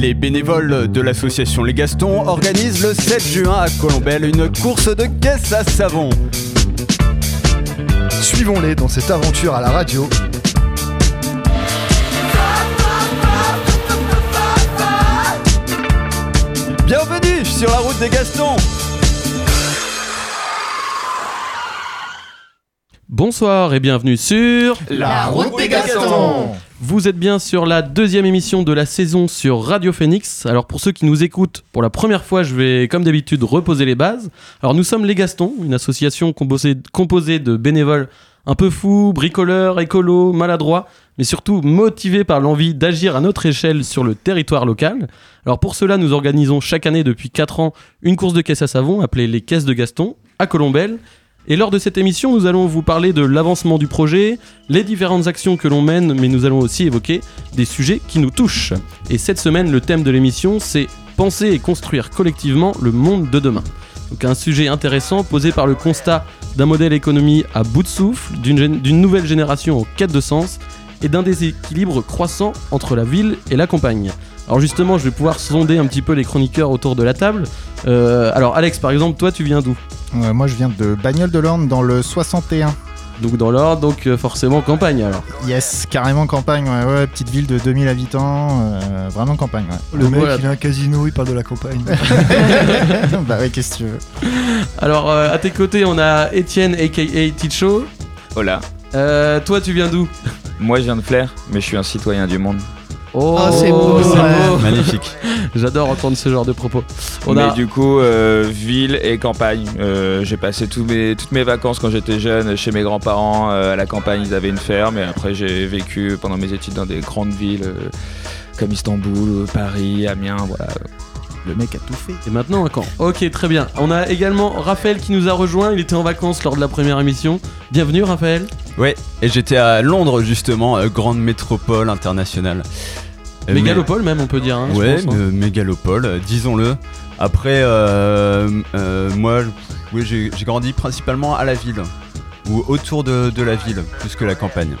Les bénévoles de l'association Les Gastons organisent le 7 juin à Colombelle une course de caisse à savon. Suivons-les dans cette aventure à la radio. Bienvenue sur la route des Gastons Bonsoir et bienvenue sur La route des Gastons Vous êtes bien sur la deuxième émission de la saison sur Radio Phoenix. Alors pour ceux qui nous écoutent pour la première fois, je vais comme d'habitude reposer les bases. Alors nous sommes les Gastons, une association composée, composée de bénévoles un peu fous, bricoleurs, écolos, maladroits, mais surtout motivés par l'envie d'agir à notre échelle sur le territoire local. Alors pour cela, nous organisons chaque année depuis 4 ans une course de caisses à savon appelée les caisses de Gaston à Colombelle. Et lors de cette émission, nous allons vous parler de l'avancement du projet, les différentes actions que l'on mène, mais nous allons aussi évoquer des sujets qui nous touchent. Et cette semaine, le thème de l'émission, c'est penser et construire collectivement le monde de demain. Donc un sujet intéressant posé par le constat d'un modèle économie à bout de souffle, d'une nouvelle génération en quête de sens et d'un déséquilibre croissant entre la ville et la campagne. Alors justement, je vais pouvoir sonder un petit peu les chroniqueurs autour de la table. Euh, alors Alex, par exemple, toi, tu viens d'où? Ouais, Moi je viens de Bagnole de l'Orne dans le 61. Donc dans l'ordre, donc euh, forcément campagne alors. Yes, carrément campagne, ouais, ouais, petite ville de 2000 habitants, euh, vraiment campagne, ouais. Le mec, Voilà. il a un casino, il parle de la campagne. bah ouais, qu'est-ce que tu veux Alors euh, à tes côtés, on a Étienne aka Ticho. Hola, Euh, toi, tu viens d'où? Moi je viens de Flair, mais je suis un citoyen du monde. Oh, c'est beau, c'est ouais. beau. Magnifique. J'adore entendre ce genre de propos. On mais a du coup, euh, ville et campagne. Euh, j'ai passé tous mes, toutes mes vacances quand j'étais jeune chez mes grands-parents euh, à la campagne. Ils avaient une ferme et après j'ai vécu pendant mes études dans des grandes villes euh, comme Istanbul, Paris, Amiens. Voilà. Le mec a tout fait. Et maintenant un camp. Ok, très bien. On a également Raphaël qui nous a rejoint. Il était en vacances lors de la première émission. Bienvenue, Raphaël. Ouais, et j'étais à Londres justement, euh, grande métropole internationale. Euh, Mégalopole, même, on peut dire. hein, je ouais, pense, hein. me- mégalopole, euh, disons-le. Après, euh, euh, moi, oui, j'ai j'ai grandi principalement à la ville, ou autour de, de la ville, plus que la campagne.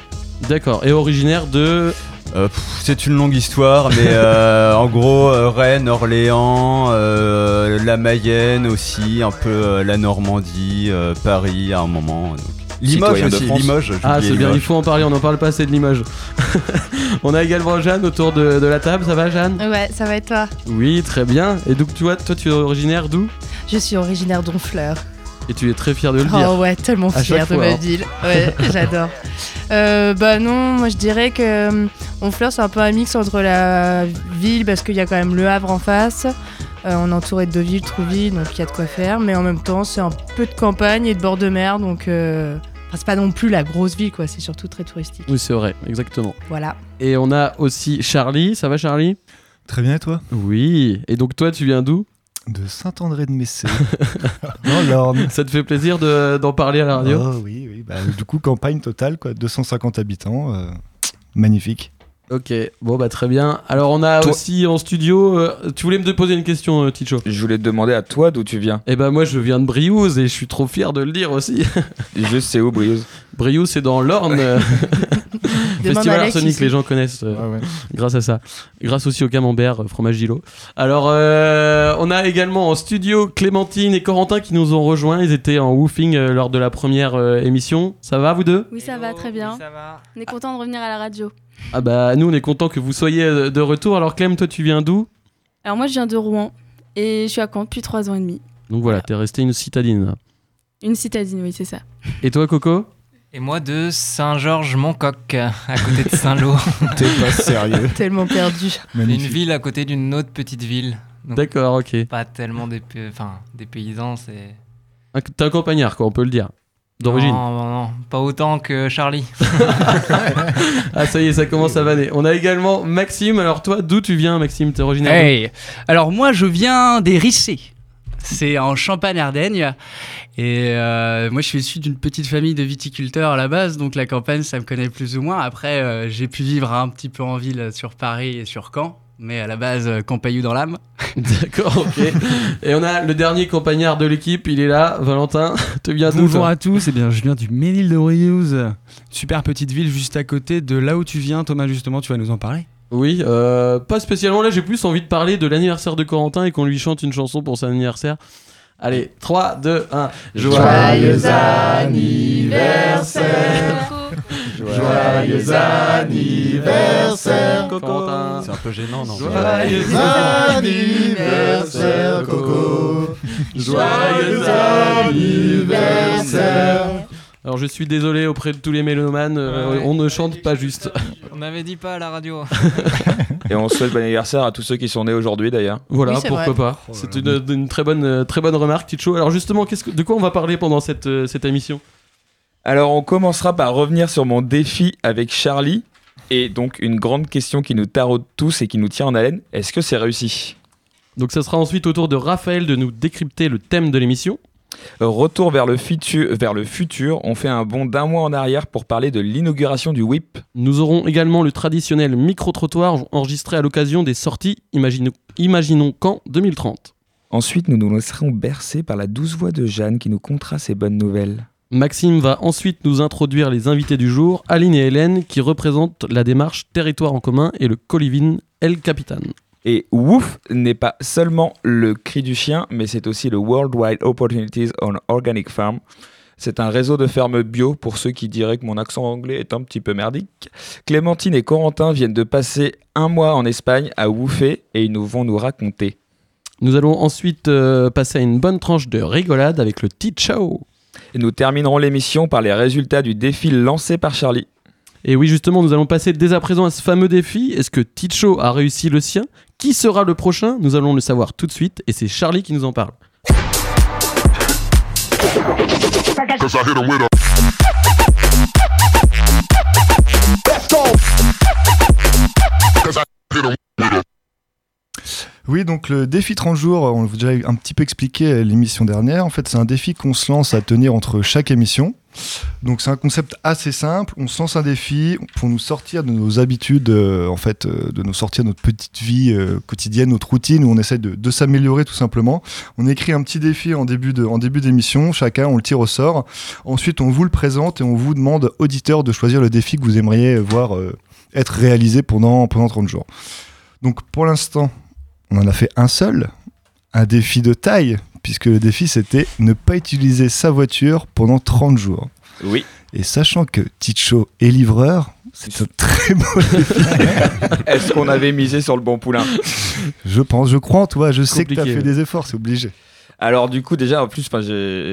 D'accord. Et originaire de. Euh, c'est une longue histoire, mais euh, en gros, euh, Rennes, Orléans, euh, la Mayenne aussi, un peu euh, la Normandie, euh, Paris à un moment. donc. Limoges aussi. Limoges. Ah, c'est bien, il Limoges. faut en parler. On n'en parle pas assez de l'image. on a également Jeanne autour de, de la table. Ça va, Jeanne? Ouais, ça va être toi? Oui, très bien. Et donc, toi, toi tu es originaire d'où? Je suis originaire d'Honfleur. Et tu es très fier de le dire. Oh ouais, tellement chaque de fois, ma hein. ville. Ouais, j'adore. Euh, bah non, moi je dirais que euh, Honfleur c'est un peu un mix entre la ville parce qu'il y a quand même le Havre en face. Euh, on est entouré de Deauville, Trouville, donc il y a de quoi faire. Mais en même temps, c'est un peu de campagne et de bord de mer, donc euh, enfin, c'est pas non plus la grosse ville, quoi. C'est surtout très touristique. Oui, c'est vrai, exactement. Voilà. Et on a aussi Charlie. Ça va, Charlie? Très bien, et toi? Oui. Et donc, toi, tu viens d'où? De Saint-André de Messé. Dans l'Orne. Ça te fait plaisir de- d'en parler à la radio? Oh, oui, oui. Bah, du coup, campagne totale, quoi. 250 habitants. euh, magnifique. Ok, bon bah très bien. Alors on a Toi- aussi en studio. euh, tu voulais me poser une question, euh, Ticho? Je voulais te demander à toi d'où tu viens. Eh ben moi je viens de Briouze et je suis trop fier de le dire aussi. Juste c'est où Briouze Briouze c'est dans l'Orne. euh, Festival Arsenic, ici. les gens connaissent euh, Ouais, ouais. grâce à ça. Grâce aussi au camembert, euh, fromage Gilo. Alors euh, on a également en studio Clémentine et Corentin qui nous ont rejoints. Ils étaient en woofing euh, lors de la première euh, émission. Ça va vous deux? Oui, ça va très bien. On est content de revenir à la radio. Ah bah nous on est content que vous soyez de retour. Alors Clem, toi tu viens d'où? Alors moi, je viens de Rouen et je suis à Caen depuis trois ans et demi. Donc voilà, t'es resté une citadine. Une citadine, oui, c'est ça. Et toi Coco? Et moi de Saint-Georges-Moncoq, à côté de Saint-Lô. T'es pas sérieux. Tellement perdu. une ville à côté d'une autre petite ville. D'accord, ok. Pas tellement des, enfin, des paysans, c'est. Un- T'es un campagnard, quoi, on peut le dire. D'origine. Non, non, non, pas autant que Charlie. Ah, ça y est, ça commence à vanner. On a également Maxime. Alors, toi, d'où tu viens, Maxime? T'es originaire d'où? Hey Alors moi je viens des Rissés. C'est en Champagne-Ardenne. Et euh, moi je suis issu d'une petite famille de viticulteurs à la base, donc la campagne ça me connaît plus ou moins. Après euh, j'ai pu vivre un petit peu en ville sur Paris et sur Caen, mais à la base euh, Campaillou dans l'âme. D'accord, ok. Et on a le dernier campagnard de l'équipe, il est là. Valentin, te viens d'où Bonjour à tous, eh bien, je viens du Ménil de Briouze, super petite ville juste à côté de là où tu viens. Thomas, justement, tu vas nous en parler. Oui, euh, pas spécialement. Là, j'ai plus envie de parler de l'anniversaire de Corentin et qu'on lui chante une chanson pour son anniversaire. Allez, 3, 2, 1. Joyeux anniversaire. Joyeux anniversaire, Corentin. C'est un peu gênant, non Joyeux anniversaire, Coco. Joyeux anniversaire. Alors, je suis désolé auprès de tous les mélomanes, euh, Ouais. on ne chante pas juste. On n'avait dit pas à la radio. Et on souhaite bon anniversaire à tous ceux qui sont nés aujourd'hui d'ailleurs. Voilà, Oui, pourquoi vrai. pas. C'est une, une très bonne, euh, très bonne remarque, Ticho. Alors justement, que, de quoi on va parler pendant cette, euh, cette émission? Alors on commencera par revenir sur mon défi avec Charlie. Et donc une grande question qui nous taraude tous et qui nous tient en haleine, est-ce que c'est réussi? Donc ça sera ensuite au tour de Raphaël de nous décrypter le thème de l'émission. Euh, Retour vers le, futur, vers le futur, on fait un bond d'un mois en arrière pour parler de l'inauguration du WIP. Nous aurons également le traditionnel micro-trottoir enregistré à l'occasion des sorties Imaginons, Imaginons quand 2030. Ensuite, nous nous laisserons bercer par la douce voix de Jeanne qui nous contera ses bonnes nouvelles. Maxime va ensuite nous introduire les invités du jour, Aline et Hélène, qui représentent la démarche Territoire en commun et le Colivin El Capitan. Et WOOF n'est pas seulement le cri du chien, mais c'est aussi le Worldwide Opportunities on Organic Farm. C'est un réseau de fermes bio pour ceux qui diraient que mon accent anglais est un petit peu merdique. Clémentine et Corentin viennent de passer un mois en Espagne à Woofé et ils nous vont nous raconter. Nous allons ensuite euh, passer à une bonne tranche de rigolade avec le T-Show. Et nous terminerons l'émission par les résultats du défi lancé par Charlie. Et oui, justement, nous allons passer dès à présent à ce fameux défi. Est-ce que Ticho a réussi le sien? Qui sera le prochain? Nous allons le savoir tout de suite et c'est Charlie qui nous en parle. Oui, donc le défi 30 jours, on l'a déjà un petit peu expliqué l'émission dernière. En fait, c'est un défi qu'on se lance à tenir entre chaque émission. Donc c'est un concept assez simple. On se lance un défi pour nous sortir de nos habitudes, euh, en fait, euh, de nous sortir de notre petite vie euh, quotidienne, notre routine où on essaie de, s'améliorer tout simplement. On écrit un petit défi en début de, en début d'émission. Chacun, on le tire au sort. Ensuite, on vous le présente et on vous demande, auditeur, de choisir le défi que vous aimeriez voir être réalisé pendant, pendant 30 jours. Donc pour l'instant, on en a fait un seul, un défi de taille, puisque le défi c'était ne pas utiliser sa voiture pendant 30 jours. Oui. Et sachant que Ticho est livreur, c'est un très beau défi. Est-ce qu'on avait misé sur le bon poulain? Je pense, je crois en toi, je sais que tu as fait ouais. des efforts, c'est obligé. Alors du coup déjà en plus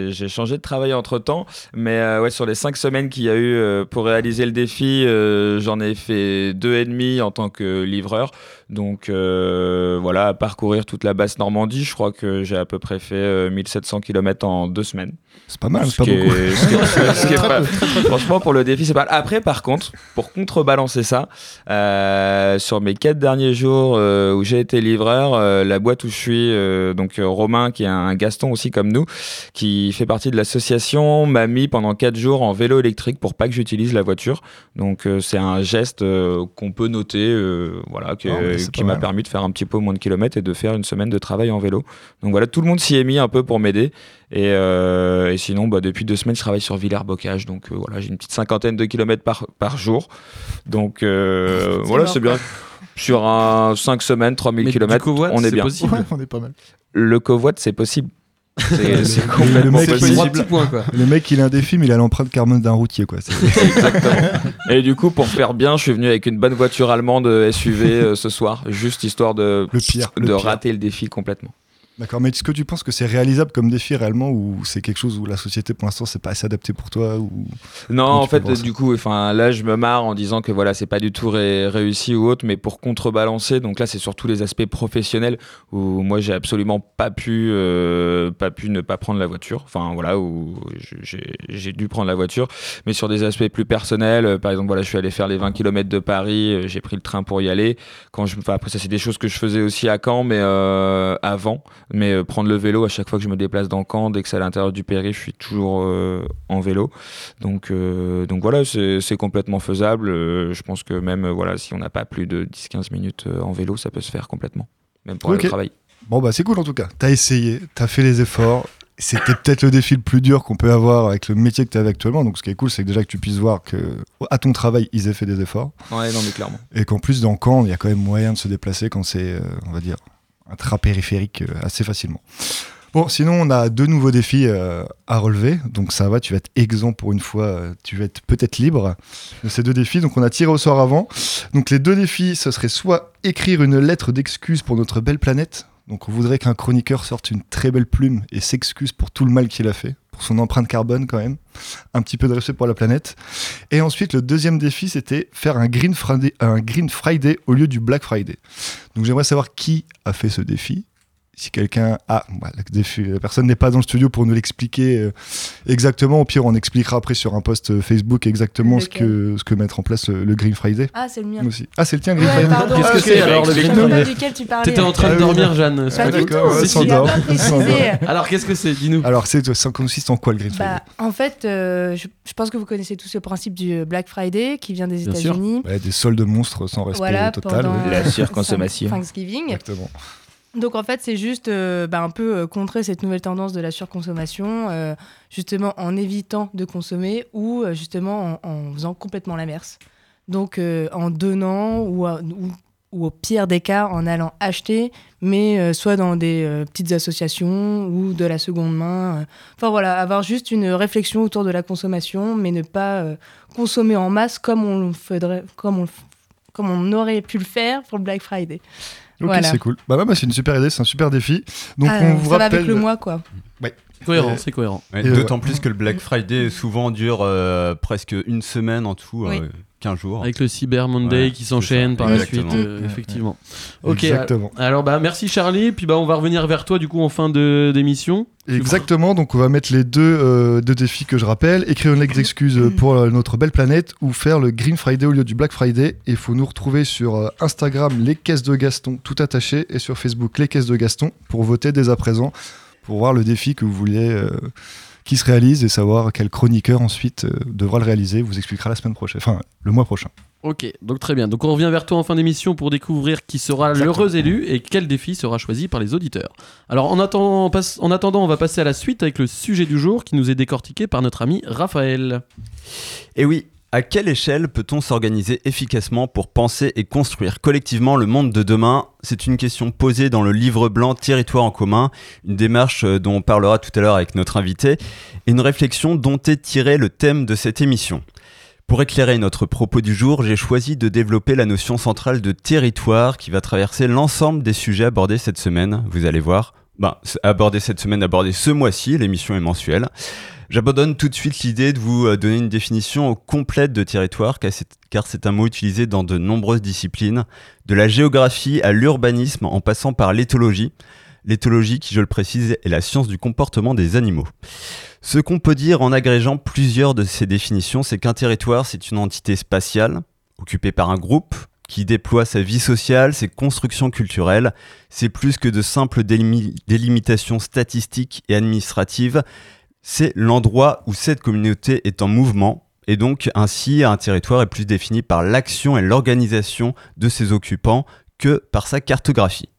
j'ai changé de travail entre temps mais euh, ouais sur les cinq semaines qu'il y a eu euh, pour réaliser le défi euh, j'en ai fait deux et demi en tant que livreur donc euh, voilà à parcourir toute la basse Normandie je crois que j'ai à peu près fait euh, 1700 km en deux semaines. C'est pas mal, Ce c'est pas est- ce ce est franchement pour le défi c'est pas après par contre pour contrebalancer ça euh, sur mes quatre derniers jours euh, où j'ai été livreur euh, la boîte où je suis euh, donc euh, Romain qui est un Gaston aussi comme nous qui fait partie de l'association m'a mis pendant quatre jours en vélo électrique pour pas que j'utilise la voiture. Donc euh, c'est un geste euh, qu'on peut noter euh, voilà que- c'est qui m'a permis de faire un petit peu moins de kilomètres et de faire une semaine de travail en vélo donc voilà tout le monde s'y est mis un peu pour m'aider et, euh, et sinon, bah, depuis deux semaines, je travaille sur Villers-Bocage. Donc euh, voilà, j'ai une petite cinquantaine de kilomètres par, par jour. Donc euh, voilà, c'est bien. Sur un 5 semaines, 3000 Mais du kilomètres, covoit, on est bien. possible. Ouais, on est pas mal. Le covoite, c'est possible. C'est c'est Le complètement mec, possible. points, quoi. Le mec, il a un défi, mais il a l'empreinte carbone d'un routier, quoi. Exactement. Et du coup, pour faire bien, je suis venu avec une bonne voiture allemande SUV euh, ce soir, juste histoire de, Le pire, de le pire. rater le défi complètement. D'accord, mais est-ce que tu penses que c'est réalisable comme défi réellement ou c'est quelque chose où la société pour l'instant c'est pas assez adapté pour toi ou... Non, en fait, du coup, enfin, là, je me marre en disant que voilà, c'est pas du tout ré- réussi ou autre, mais pour contrebalancer, donc là, c'est surtout les aspects professionnels où moi, j'ai absolument pas pu, euh, pas pu ne pas prendre la voiture. Enfin, voilà, où j'ai dû prendre la voiture, mais sur des aspects plus personnels, euh, par exemple, voilà, je suis allé faire les 20 km de Paris, euh, j'ai pris le train pour y aller. Quand je, après, ça, c'est des choses que je faisais aussi à Caen, mais avant, mais euh, prendre le vélo à chaque fois que je me déplace dans Caen, dès que c'est à l'intérieur du périph', je suis toujours euh, en vélo. Donc, euh, donc voilà, c'est complètement faisable. Je pense que même voilà, si on n'a pas plus de 10-15 minutes en vélo, ça peut se faire complètement, même pour aller Ok. au travail. Bon bah c'est cool en tout cas, t'as essayé, t'as fait les efforts c'était peut-être le défi le plus dur qu'on peut avoir avec le métier que tu as actuellement. Donc, ce qui est cool, c'est que déjà que tu puisses voir que à ton travail, ils aient fait des efforts. Ouais, non, mais clairement. Et qu'en plus, dans Caen, il y a quand même moyen de se déplacer quand c'est, euh, on va dire, un train périphérique euh, assez facilement. Bon, sinon, on a deux nouveaux défis euh, à relever. Donc, ça va, tu vas être exempt pour une fois. euh, tu vas être peut-être libre de ces deux défis. Donc, on a tiré au sort avant. Donc, les deux défis, ce serait soit écrire une lettre d'excuse pour notre belle planète. Donc, on voudrait qu'un chroniqueur sorte une très belle plume et s'excuse pour tout le mal qu'il a fait, son empreinte carbone quand même. Un petit peu de respect pour la planète. Et ensuite, le deuxième défi, c'était faire un Green Friday, un Green Friday au lieu du Black Friday. Donc, j'aimerais savoir qui a fait ce défi. Si quelqu'un a, bah, le défi- la personne n'est pas dans le studio pour nous l'expliquer euh, exactement. Au pire, on expliquera après sur un post euh, Facebook exactement ce que, ce que mettre en place le, le Green Friday. Ah, c'est le mien. Aussi. Ah, c'est le tien, Green Ouais, Friday. Qu'est-ce que Ah, c'est alors le Green Friday duquel tu parlais. T'étais en train de Ah dormir. Jeanne. c'est Pas du tout. Alors qu'est-ce que c'est? Dis-nous. Alors, c'est, ça consiste en quoi le Green Friday? Bah, en fait, euh, je, je pense que vous connaissez tous le principe du Black Friday qui vient des. États-Unis. Ouais, Des soldes monstres sans respect Voilà, total. La euh, surconsommation. Thanksgiving. Exactement. Donc en fait, c'est juste euh, bah, un peu euh, contrer cette nouvelle tendance de la surconsommation, euh, justement en évitant de consommer ou justement en, faisant complètement l'inverse. Donc euh, en donnant ou, au pire des cas en allant acheter, mais soit dans des petites associations ou de la seconde main. Enfin voilà, avoir juste une réflexion autour de la consommation, mais ne pas consommer en masse comme on, comme on aurait pu le faire pour le Black Friday. Ok, Voilà. c'est cool. Bah, ouais, bah, c'est une super idée, c'est un super défi. Donc, Ah, on vous ça va rappelle. avec le mois, quoi. Cohérent, Euh, c'est cohérent. Ouais, Et, D'autant plus que le Black Friday souvent dure euh, presque une semaine en tout, Oui. euh, 15 jours. Avec le Cyber Monday Ouais, qui s'enchaîne par la suite, euh, Ouais, effectivement. Ok, Exactement. alors bah merci Charlie, puis bah on va revenir vers toi du coup en fin de d'émission. Exactement, donc on va mettre les deux, euh, deux défis que je rappelle. Écrire une lettre d'excuse euh, pour euh, notre belle planète ou faire le Green Friday au lieu du Black Friday. Et il faut nous retrouver sur euh, Instagram, les caisses de Gaston, tout attaché, et sur Facebook, les caisses de Gaston, pour voter dès à présent, pour voir le défi que vous vouliez euh, qui se réalise et savoir quel chroniqueur ensuite euh, devra le réaliser. Vous expliquera la semaine prochaine, enfin le mois prochain. Ok, donc très bien. Donc on revient vers toi en fin d'émission pour découvrir qui sera l'heureux élu et quel défi sera choisi par les auditeurs. Alors en attendant, on passe- en attendant, on va passer à la suite avec le sujet du jour qui nous est décortiqué par notre ami Raphaël. Et oui, à quelle échelle peut-on s'organiser efficacement pour penser et construire collectivement le monde de demain? C'est une question posée dans le livre blanc Territoire en commun, une démarche euh, dont on parlera tout à l'heure avec notre invité, et une réflexion dont est tiré le thème de cette émission. Pour éclairer notre propos du jour, j'ai choisi de développer la notion centrale de territoire qui va traverser l'ensemble des sujets abordés cette semaine, vous allez voir. Ben, abordés cette semaine, abordés ce mois-ci, l'émission est mensuelle. J'abandonne tout de suite l'idée de vous euh, donner une définition complète de territoire, car c'est- un mot utilisé dans de nombreuses disciplines, de la géographie à l'urbanisme en passant par l'éthologie. L'éthologie, qui je le précise, est la science du comportement des animaux. Ce qu'on peut dire en agrégeant plusieurs de ces définitions, c'est qu'un territoire, c'est une entité spatiale, occupée par un groupe, qui déploie sa vie sociale, ses constructions culturelles. C'est plus que de simples délimi- délimitations statistiques et administratives, c'est l'endroit où cette communauté est en mouvement, et donc ainsi un territoire est plus défini par l'action et l'organisation de ses occupants que par sa cartographie.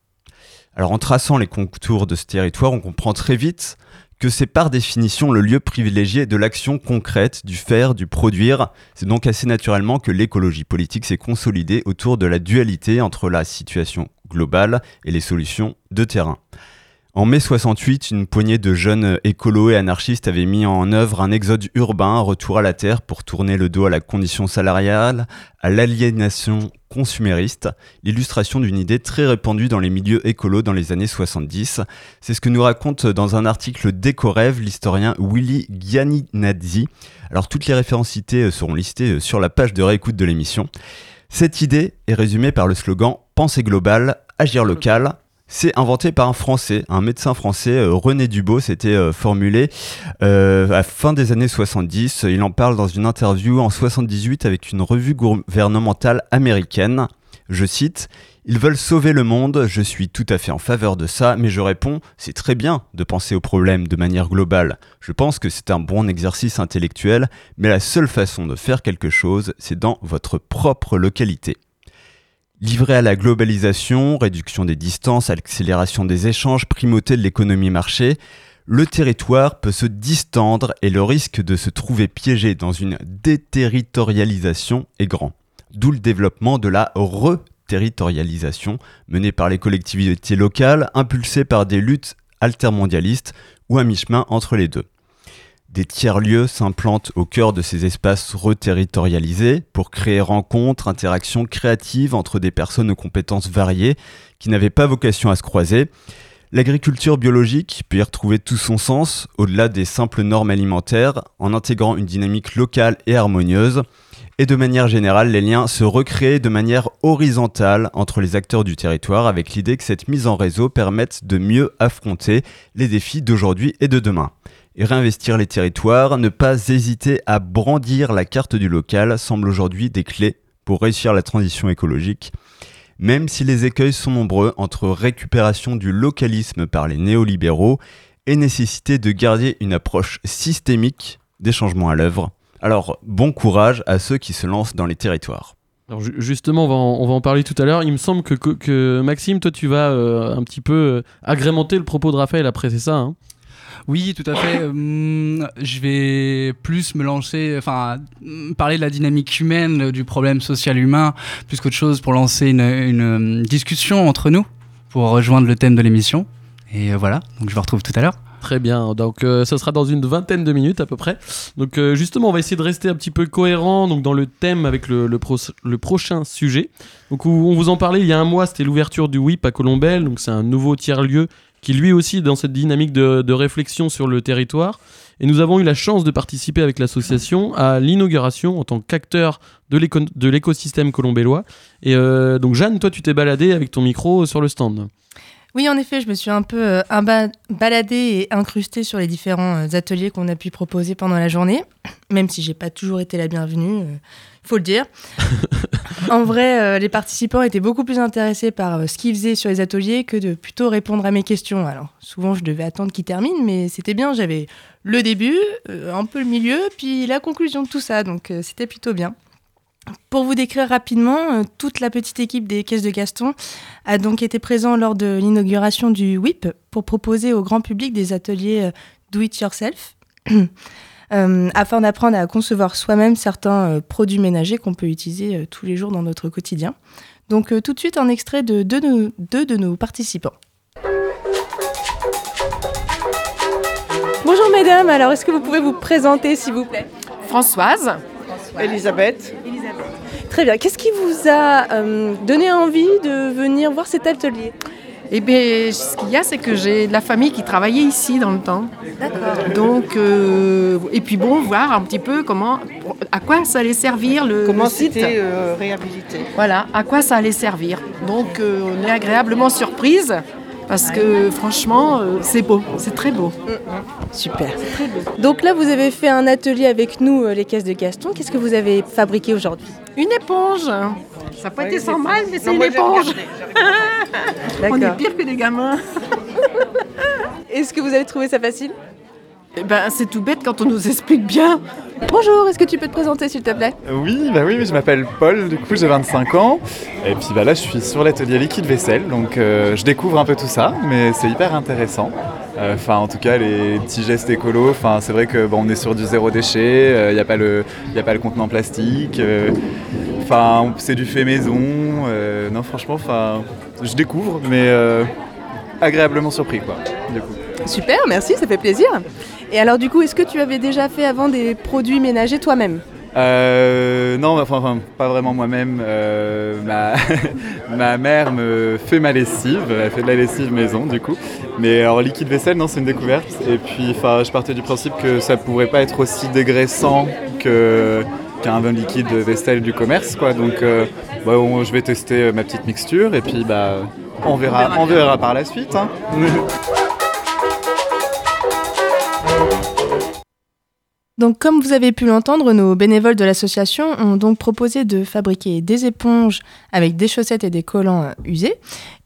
Alors en traçant les contours de ce territoire, on comprend très vite que c'est par définition le lieu privilégié de l'action concrète, du faire, du produire. C'est donc assez naturellement que l'écologie politique s'est consolidée autour de la dualité entre la situation globale et les solutions de terrain. En mai 68, une poignée de jeunes écolos et anarchistes avaient mis en œuvre un exode urbain, un retour à la terre pour tourner le dos à la condition salariale, à l'aliénation consumériste, l'illustration d'une idée très répandue dans les milieux écolos dans les années 70. C'est ce que nous raconte dans un article d'Ecorev l'historien Willy Gianinazzi. Alors toutes les références citées seront listées sur la page de réécoute de l'émission. Cette idée est résumée par le slogan Pensée globale, agir local. C'est inventé par un Français, un médecin français, euh, René Dubos, c'était euh, formulé euh, à fin des années 70. Il en parle dans une interview en 78 avec une revue gouvernementale américaine. Je cite Ils veulent sauver le monde, je suis tout à fait en faveur de ça, mais je réponds C'est très bien de penser aux problèmes de manière globale. Je pense que c'est un bon exercice intellectuel, mais la seule façon de faire quelque chose, c'est dans votre propre localité. Livré à la globalisation, réduction des distances, accélération des échanges, primauté de l'économie marché, le territoire peut se distendre et le risque de se trouver piégé dans une déterritorialisation est grand. D'où le développement de la reterritorialisation menée par les collectivités locales, impulsée par des luttes altermondialistes ou à mi-chemin entre les deux. Des tiers-lieux s'implantent au cœur de ces espaces reterritorialisés pour créer rencontres, interactions créatives entre des personnes aux compétences variées qui n'avaient pas vocation à se croiser. L'agriculture biologique peut y retrouver tout son sens au-delà des simples normes alimentaires en intégrant une dynamique locale et harmonieuse. Et de manière générale, les liens se recréent de manière horizontale entre les acteurs du territoire avec l'idée que cette mise en réseau permette de mieux affronter les défis d'aujourd'hui et de demain réinvestir les territoires, ne pas hésiter à brandir la carte du local semble aujourd'hui des clés pour réussir la transition écologique. Même si les écueils sont nombreux entre récupération du localisme par les néolibéraux et nécessité de garder une approche systémique des changements à l'œuvre. Alors bon courage à ceux qui se lancent dans les territoires. Justement, on va, en, parler tout à l'heure. Il me semble que, Maxime, toi, tu vas euh, un petit peu euh, agrémenter le propos de Raphaël après, c'est ça hein? Oui, tout à fait. Hum, je vais plus me lancer, enfin, parler de la dynamique humaine, du problème social humain, plus qu'autre chose pour lancer une, une, hum, discussion entre nous, pour rejoindre le thème de l'émission. Et euh, voilà, donc je vous retrouve tout à l'heure. Très bien, donc euh, ça sera dans une vingtaine de minutes à peu près. Donc euh, justement, on va essayer de rester un petit peu cohérent donc, dans le thème avec le, le, pro le prochain sujet. Donc on vous en parlait il y a un mois, c'était l'ouverture du WIP à Colombelle, donc c'est un nouveau tiers-lieu qui lui aussi est dans cette dynamique de, réflexion sur le territoire. Et nous avons eu la chance de participer avec l'association à l'inauguration en tant qu'acteur de l'écosystème colombellois. Et euh, donc Jeanne, toi tu t'es baladée avec ton micro sur le stand. Oui, en effet, je me suis un peu euh, baladée et incrustée sur les différents euh, ateliers qu'on a pu proposer pendant la journée, même si j'ai pas toujours été la bienvenue, il euh, faut le dire. en vrai, euh, les participants étaient beaucoup plus intéressés par ce qu'ils faisaient sur les ateliers que de plutôt répondre à mes questions. Alors, souvent, je devais attendre qu'ils terminent, mais c'était bien, j'avais le début, un peu le milieu, puis la conclusion de tout ça, donc c'était plutôt bien. Pour vous décrire rapidement, toute la petite équipe des caisses de Gaston a donc été présente lors de l'inauguration du WIP pour proposer au grand public des ateliers Do It Yourself. Euh, afin d'apprendre à concevoir soi-même certains euh, produits ménagers qu'on peut utiliser euh, tous les jours dans notre quotidien. Donc tout de suite un extrait de deux de nos participants. Bonjour mesdames, alors est-ce que vous pouvez vous présenter s'il vous plaît? Françoise. Elisabeth. Elisabeth. Très bien. Qu'est-ce qui vous a euh, donné envie de venir voir cet atelier? Eh bien, ce qu'il y a, c'est que j'ai de la famille qui travaillait ici dans le temps. D'accord. Donc, euh, et puis bon, voir un petit peu comment, à quoi ça allait servir le, comment le site. c'était euh, réhabilité? Voilà, à quoi ça allait servir. Donc, euh, on est agréablement surprise parce que franchement, euh, c'est beau, c'est très beau. Super. Très beau. Donc là, vous avez fait un atelier avec nous, euh, les caisses de Gaston. Qu'est-ce que vous avez fabriqué aujourd'hui? Une éponge. Ça n'a pas été sans mal, mais c'est une éponge. On est pire que des gamins. Est-ce que vous avez trouvé ça facile? Eh ben, c'est tout bête quand on nous explique bien. Bonjour, est-ce que tu peux te présenter s'il te plaît? Oui, bah oui, je m'appelle Paul, du coup j'ai 25 ans. Et puis bah là je suis sur l'atelier liquide vaisselle, donc euh, je découvre un peu tout ça, mais c'est hyper intéressant. Euh, Enfin en tout cas les petits gestes écolos, enfin c'est vrai que bon, on est sur du zéro déchet, il n'y a, pas le- y a pas le contenant plastique, euh, enfin c'est du fait maison. euh, non franchement, enfin je découvre, mais euh, agréablement surpris quoi. Du coup. Super, merci, ça fait plaisir. Et alors du coup, est-ce que tu avais déjà fait avant des produits ménagers toi-même Euh, non, enfin, pas vraiment moi-même. Euh, ma, ma mère me fait ma lessive, elle fait de la lessive maison du coup. Mais alors liquide vaisselle, non, c'est une découverte. Et puis, enfin, je partais du principe que ça pourrait pas être aussi dégraissant que qu'un vin liquide vaisselle du commerce, quoi. Donc, euh, bah, je vais tester ma petite mixture et puis, bah, on verra, on verra par la suite. hein. Donc comme vous avez pu l'entendre, nos bénévoles de l'association ont donc proposé de fabriquer des éponges avec des chaussettes et des collants euh, usés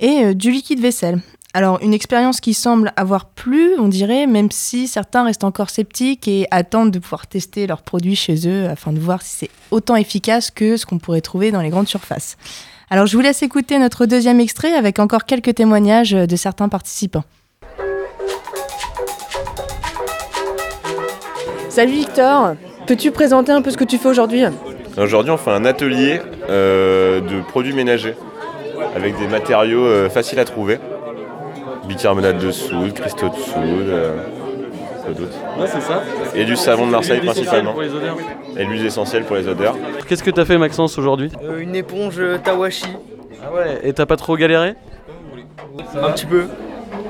et euh, du liquide vaisselle. Alors une expérience qui semble avoir plu, on dirait, même si certains restent encore sceptiques et attendent de pouvoir tester leurs produits chez eux afin de voir si c'est autant efficace que ce qu'on pourrait trouver dans les grandes surfaces. Alors je vous laisse écouter notre deuxième extrait avec encore quelques témoignages de certains participants. Salut Victor, peux-tu présenter un peu ce que tu fais aujourd'hui Aujourd'hui, on fait un atelier euh, de produits ménagers avec des matériaux euh, faciles à trouver. Bicarbonate de soude, cristaux de soude, euh, quoi d'autre Ouais, c'est ça. Et du savon de Marseille principalement. Et l'huile essentielle pour les odeurs. Qu'est-ce que t'as fait, Maxence, aujourd'hui Euh, une éponge Tawashi. Ah ouais, et t'as pas trop galéré Un petit peu.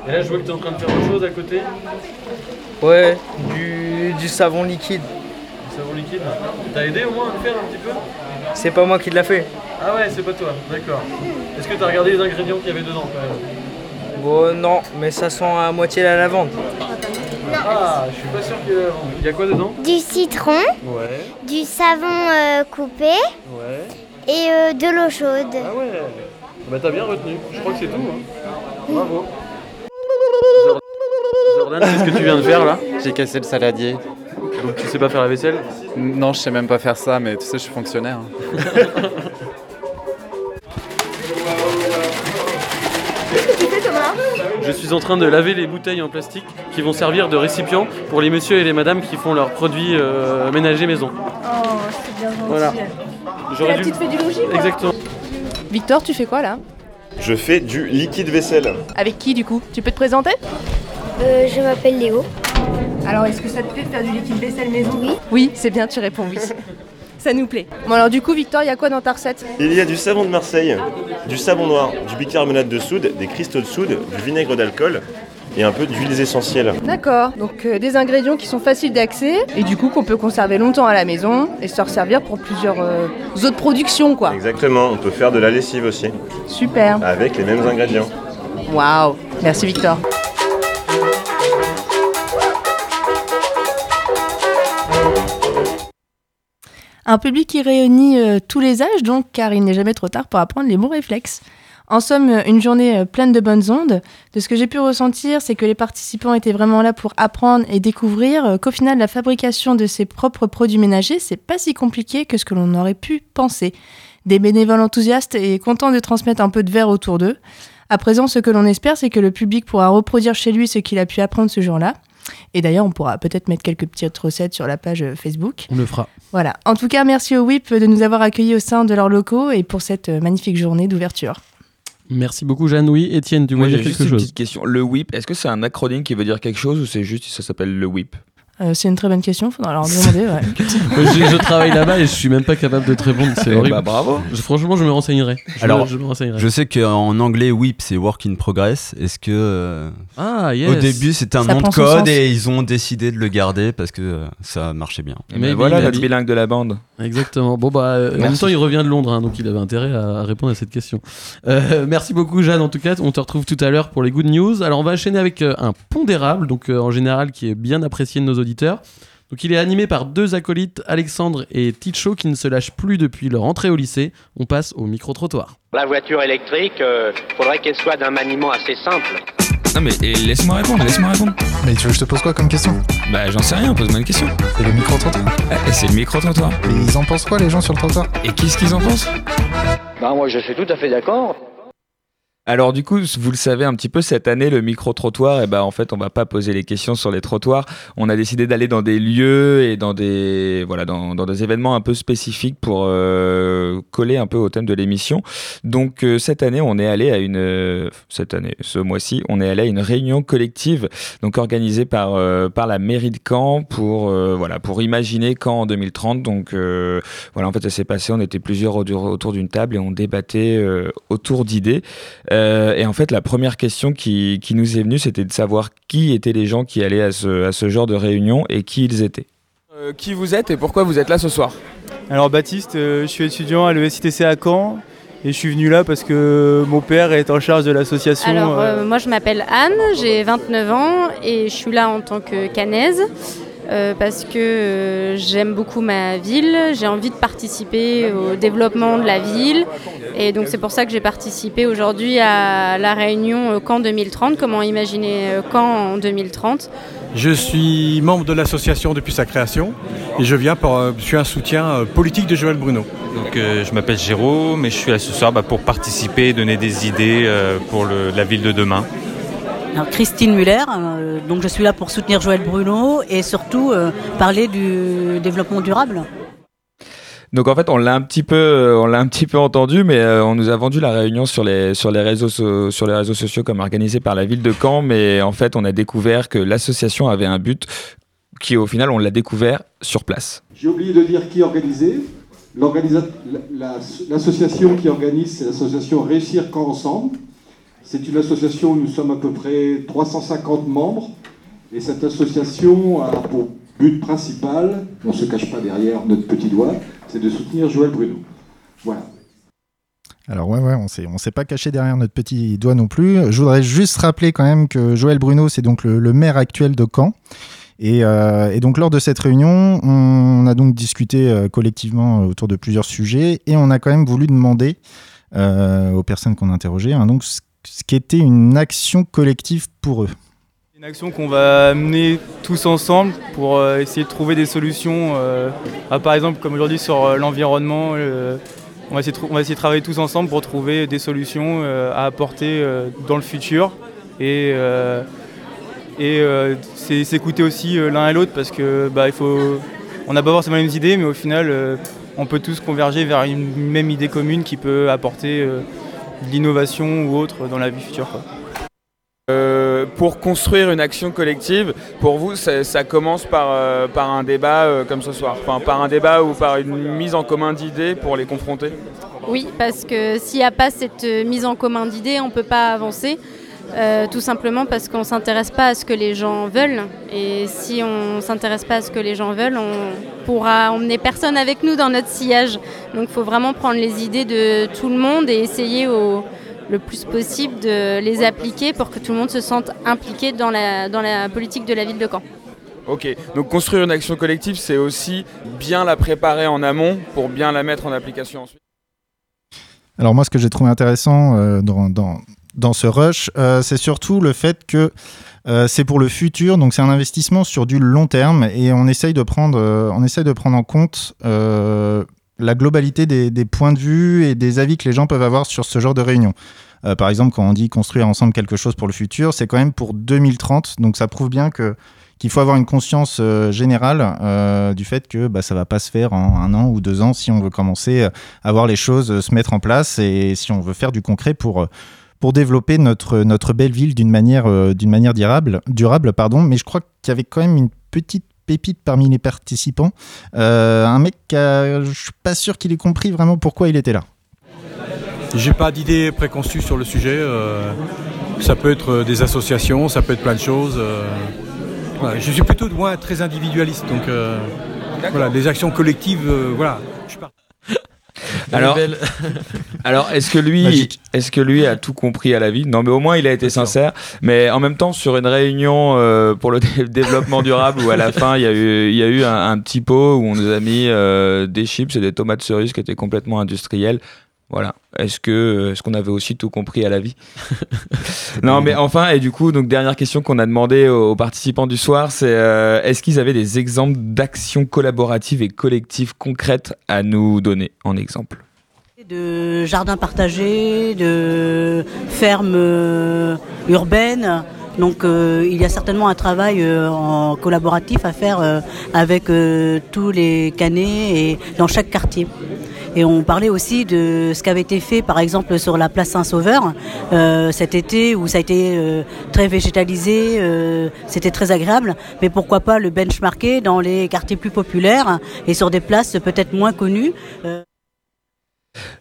Et là, je vois que t'es en train de faire autre chose à côté. Ouais, du, du savon liquide. Du savon liquide. T'as aidé au moins à le faire un petit peu? C'est pas moi qui l'a fait. Ah ouais, c'est pas toi, d'accord. Est-ce que t'as regardé les ingrédients qu'il y avait dedans quand même? Bon, non, mais ça sent à moitié la lavande. Ah, je suis pas sûr qu'il y ait la Il y a quoi dedans? Du citron, Ouais, du savon euh, coupé ouais. et euh, de l'eau chaude. Ah ouais Bah t'as bien retenu, je crois que c'est tout. Hein. Bravo. Jor- Jordan, qu'est-ce que tu viens de faire là? J'ai cassé le saladier. Donc tu sais pas faire la vaisselle? Non, je sais même pas faire ça, mais tu sais, je suis fonctionnaire. Je suis en train de laver les bouteilles en plastique qui vont servir de récipient pour les messieurs et les madames qui font leurs produits euh, ménagers maison. Oh, c'est bien gentil. Voilà. J'aurais la dû- petite fédélogie, quoi. Exactement. Victor, tu fais quoi là? Je fais du liquide vaisselle. Avec qui du coup? Tu peux te présenter? Euh, je m'appelle Léo. Alors, est-ce que ça te plaît de faire du liquide vaisselle maison? Oui. Oui, c'est bien, tu réponds oui. ça nous plaît. Bon, alors du coup, Victor, il y a quoi dans ta recette? Il y a du savon de Marseille, du savon noir, du bicarbonate de soude, des cristaux de soude, du vinaigre d'alcool et un peu d'huiles essentielles. D'accord, donc euh, des ingrédients qui sont faciles d'accès et du coup qu'on peut conserver longtemps à la maison et se resservir pour plusieurs euh, autres productions quoi. Exactement, on peut faire de la lessive aussi, Super. avec les mêmes ingrédients. Waouh. Merci Victor. Un public qui réunit euh, tous les âges, donc, car il n'est jamais trop tard pour apprendre les bons réflexes. En somme, une journée euh, pleine de bonnes ondes. De ce que j'ai pu ressentir, c'est que les participants étaient vraiment là pour apprendre et découvrir euh, qu'au final, la fabrication de ses propres produits ménagers, c'est pas si compliqué que ce que l'on aurait pu penser. Des bénévoles enthousiastes et contents de transmettre un peu de verre autour d'eux. À présent, ce que l'on espère, c'est que le public pourra reproduire chez lui ce qu'il a pu apprendre ce jour-là. Et d'ailleurs, on pourra peut-être mettre quelques petites recettes sur la page euh, Facebook. On le fera. Voilà. En tout cas, merci au WIP de nous avoir accueillis au sein de leurs locaux et pour cette magnifique journée d'ouverture. Merci beaucoup, Jeanne. Oui, Étienne, tu voulais j'ai dire juste une petite question. Le WIP, est-ce que c'est un acronyme qui veut dire quelque chose ou c'est juste ça s'appelle le WIP Euh, c'est une très bonne question, faudra leur demander. ouais. je, je travaille là-bas et je suis même pas capable de te répondre, c'est Eh horrible. bah, bravo. Je- franchement, je me renseignerai. Je, Alors, me, je me renseignerai. Je sais qu'en anglais, WIP, c'est Work in Progress. Est-ce que. euh, Ah, yes. Au début, c'était un Ça nom de code et ils ont décidé de le garder parce que euh, ça marchait bien. Et ben voilà notre bilingue de la bande. Exactement. Bon, bah, euh, en même temps, il revient de Londres, hein, donc il avait intérêt à, à répondre à cette question. Euh, merci beaucoup, Jeanne. En tout cas, on te retrouve tout à l'heure pour les good news. Alors, on va enchaîner avec euh, un pondérable, donc euh, en général, qui est bien apprécié de nos auditeurs. Donc, il est animé par deux acolytes, Alexandre et Ticho, qui ne se lâchent plus depuis leur entrée au lycée. On passe au micro-trottoir. La voiture électrique, euh, faudrait qu'elle soit d'un maniement assez simple. Non mais et laisse-moi répondre, laisse-moi répondre. Mais tu veux que je te pose quoi comme question? Bah j'en sais rien, pose-moi une question. C'est le micro-trottoir? Eh, c'est le micro-trottoir. Mais ils en pensent quoi les gens sur le trottoir? Et qu'est-ce qu'ils en pensent? Bah moi je suis tout à fait d'accord. Alors du coup, vous le savez un petit peu, cette année, le micro-trottoir, et ben en fait, on va pas poser les questions sur les trottoirs. On a décidé d'aller dans des lieux et dans des, voilà, dans, des événements un peu spécifiques pour euh, coller un peu au thème de l'émission. Donc euh, cette année, on est allé à une... euh, cette année, ce mois-ci, on est allé à une réunion collective donc organisée par, par la mairie de Caen pour, voilà, pour imaginer Caen en 2030. Donc voilà, en fait, ça s'est passé, on était plusieurs autour d'une table et on débattait autour d'idées. Euh, et en fait, la première question qui, qui nous est venue, c'était de savoir qui étaient les gens qui allaient à ce, à ce genre de réunion et qui ils étaient. Euh, qui vous êtes et pourquoi vous êtes là ce soir? Alors Baptiste, euh, je suis étudiant à l'ESITC à Caen et je suis venu là parce que mon père est en charge de l'association. Alors, euh, euh, moi, je m'appelle Anne, j'ai 29 ans et je suis là en tant que canaise euh, parce que euh, j'aime beaucoup ma ville, j'ai envie de participer au développement de la ville et donc c'est pour ça que j'ai participé aujourd'hui à la réunion euh, Caen 2030, comment imaginer Caen en 2030. Je suis membre de l'association depuis sa création et je viens pour, je suis un soutien politique de Joël Bruno. Donc, euh, je m'appelle Jérôme et je suis là ce soir bah, pour participer et donner des idées euh, pour le- la ville de demain. Alors, Christine Muller, euh, donc je suis là pour soutenir Joël Bruno et surtout euh, parler du développement durable. Donc en fait, on l'a un petit peu, euh, on l'a un petit peu entendu, mais euh, on nous a vendu la réunion sur les sur les réseaux so- sur les réseaux sociaux comme organisée par la ville de Caen, mais en fait, on a découvert que l'association avait un but qui, au final, on l'a découvert sur place. J'ai oublié de dire qui organisait. L'organisa- la- la- L'association qui organise, c'est l'association Réussir Caen Ensemble. C'est une association où nous sommes à peu près 350 membres. Et cette association a pour but principal, on ne se cache pas derrière notre petit doigt, c'est de soutenir Joël Bruno. Voilà. Alors ouais, ouais, on on s'est pas caché derrière notre petit doigt non plus. Je voudrais juste rappeler quand même que Joël Bruno, c'est donc le, maire actuel de Caen. Et, euh, et donc lors de cette réunion, on a donc discuté euh, collectivement autour de plusieurs sujets et on a quand même voulu demander euh, aux personnes qu'on a interrogées hein, donc ce, ce qu'était une action collective pour eux. Une action qu'on va mener tous ensemble pour euh, essayer de trouver des solutions. euh, à, par exemple, comme aujourd'hui sur euh, l'environnement, on, va essayer de travailler tous ensemble pour trouver des solutions à apporter dans le futur. Et, et s'écouter aussi l'un et l'autre parce que bah, n'a pas forcément les mêmes idées, mais au final, on peut tous converger vers une même idée commune qui peut apporter de l'innovation ou autre dans la vie future. quoi. Euh, pour construire une action collective, pour vous, ça, ça commence par, euh, par un débat euh, comme ce soir Enfin, par un débat ou par une mise en commun d'idées pour les confronter? Oui, parce que s'il n'y a pas cette mise en commun d'idées, on ne peut pas avancer. Euh, tout simplement parce qu'on ne s'intéresse pas à ce que les gens veulent. Et si on ne s'intéresse pas à ce que les gens veulent, on pourra emmener personne avec nous dans notre sillage. Donc il faut vraiment prendre les idées de tout le monde et essayer au, le plus possible de les appliquer pour que tout le monde se sente impliqué dans la, dans la politique de la ville de Caen. Ok, donc construire une action collective, c'est aussi bien la préparer en amont pour bien la mettre en application ensuite. Alors moi, ce que j'ai trouvé intéressant euh, dans, dans, dans ce rush, euh, c'est surtout le fait que euh, c'est pour le futur, donc c'est un investissement sur du long terme et on essaye de prendre, euh, on essaye de prendre en compte la globalité des, points de vue et des avis que les gens peuvent avoir sur ce genre de réunion. Par exemple, quand on dit construire ensemble quelque chose pour le futur, c'est quand même pour 2030, donc ça prouve bien qu'il faut avoir une conscience générale du fait que bah, ça va pas se faire en un an ou deux ans si on veut commencer à voir les choses se mettre en place et si on veut faire du concret pour, pour développer notre, notre belle ville d'une manière, euh, d'une manière durable, durable. Pardon. Mais je crois qu'il y avait quand même une petite pépite parmi les participants. Euh, un mec, qui a- je suis pas sûr qu'il ait compris vraiment pourquoi il était là. J'ai pas d'idée préconçue sur le sujet. euh, ça peut être des associations, ça peut être plein de choses. euh, voilà. Je suis plutôt de moi très individualiste, donc euh, voilà, des actions collectives, euh, voilà. Alors, alors est-ce que lui, est-ce que lui a tout compris à la vie? Non, mais au moins il a été sincère. Mais en même temps, sur une réunion euh, pour le dé- développement durable, où à la fin il y a eu, il y a eu un, un petit pot où on nous a mis euh, des chips et des tomates cerises qui étaient complètement industrielles. Voilà. Est-ce que, est-ce qu'on avait aussi tout compris à la vie Non, mais enfin, et du coup, donc dernière question qu'on a demandé aux, aux participants du soir, c'est euh, est-ce qu'ils avaient des exemples d'actions collaboratives et collectives concrètes à nous donner en exemple? De jardins partagés, de fermes euh, urbaines. Donc euh, il y a certainement un travail euh, en collaboratif à faire euh, avec euh, tous les canets et dans chaque quartier. Et on parlait aussi de ce qui avait été fait, par exemple, sur la place Saint-Sauveur euh, cet été, où ça a été euh, très végétalisé, euh, c'était très agréable. Mais pourquoi pas le benchmarker dans les quartiers plus populaires et sur des places peut-être moins connues.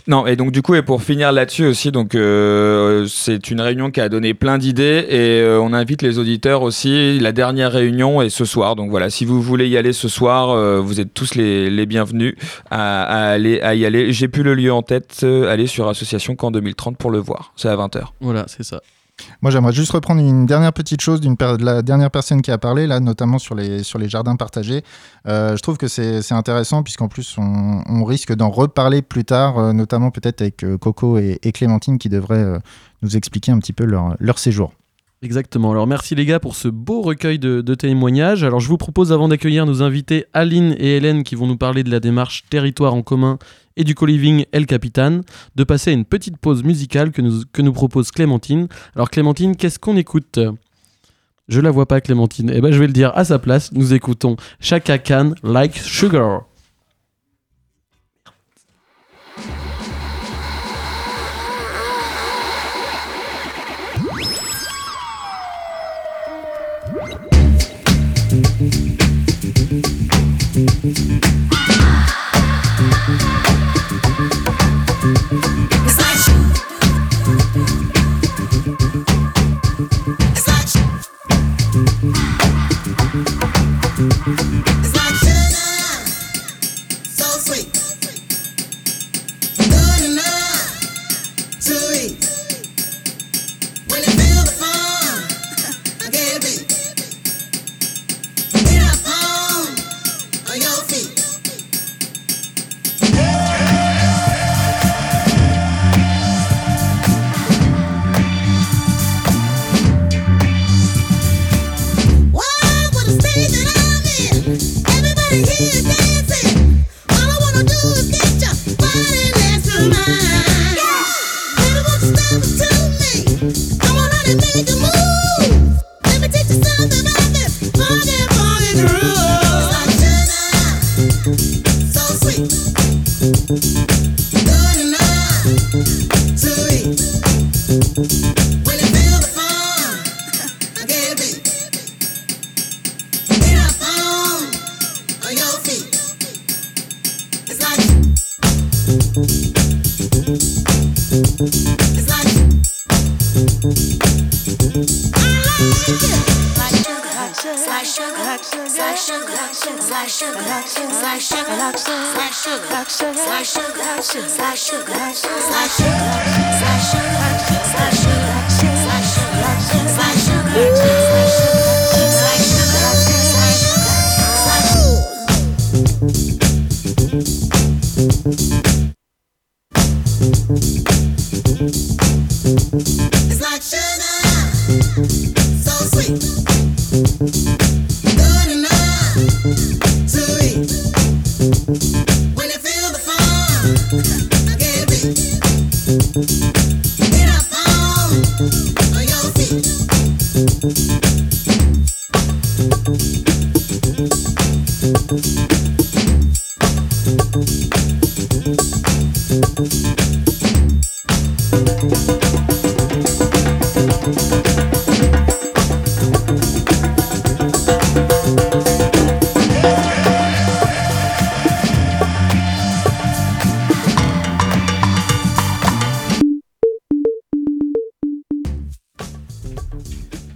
Non, et donc du coup, et pour finir là-dessus aussi, donc euh, c'est une réunion qui a donné plein d'idées et euh, on invite les auditeurs aussi. La dernière réunion est ce soir, donc voilà, si vous voulez y aller ce soir, euh, vous êtes tous les, les bienvenus à, aller, à y aller. J'ai plus le lieu en tête, allez sur Association Camp 2030 pour le voir. C'est à 20h. Voilà, c'est ça. Moi, j'aimerais juste reprendre une dernière petite chose d'une de la dernière personne qui a parlé, là, notamment sur les, sur les jardins partagés. Euh, je trouve que c'est intéressant, puisqu'en plus, on, on risque d'en reparler plus tard, euh, notamment peut-être avec euh, Coco et, Clémentine qui devraient nous expliquer un petit peu leur, leur séjour. Exactement. Alors merci les gars pour ce beau recueil de, témoignages. Alors je vous propose avant d'accueillir nos invités Aline et Hélène qui vont nous parler de la démarche territoire en commun et du co-living El Capitan, de passer à une petite pause musicale que nous, que nous propose Clémentine. Alors Clémentine, qu'est-ce qu'on écoute? Je la vois pas Clémentine. Eh ben je vais le dire à sa place. Nous écoutons Chaka Khan Like Sugar. yo.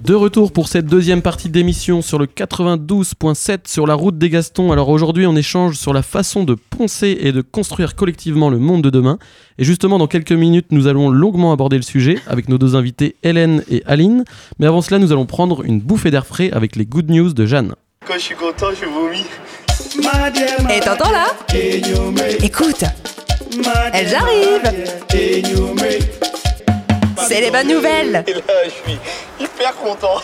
De retour pour cette deuxième partie d'émission sur le 92.7 sur la route des Gastons. Alors aujourd'hui, on échange sur la façon de poncer et de construire collectivement le monde de demain. Et justement, dans quelques minutes, nous allons longuement aborder le sujet avec nos deux invités Hélène et Aline. Mais avant cela, nous allons prendre une bouffée d'air frais avec les good news de Jeanne. Quand je suis content, je vomis. Et t'entends là? Écoute, elles arrivent C'est les bonnes nouvelles Et là, je suis hyper content.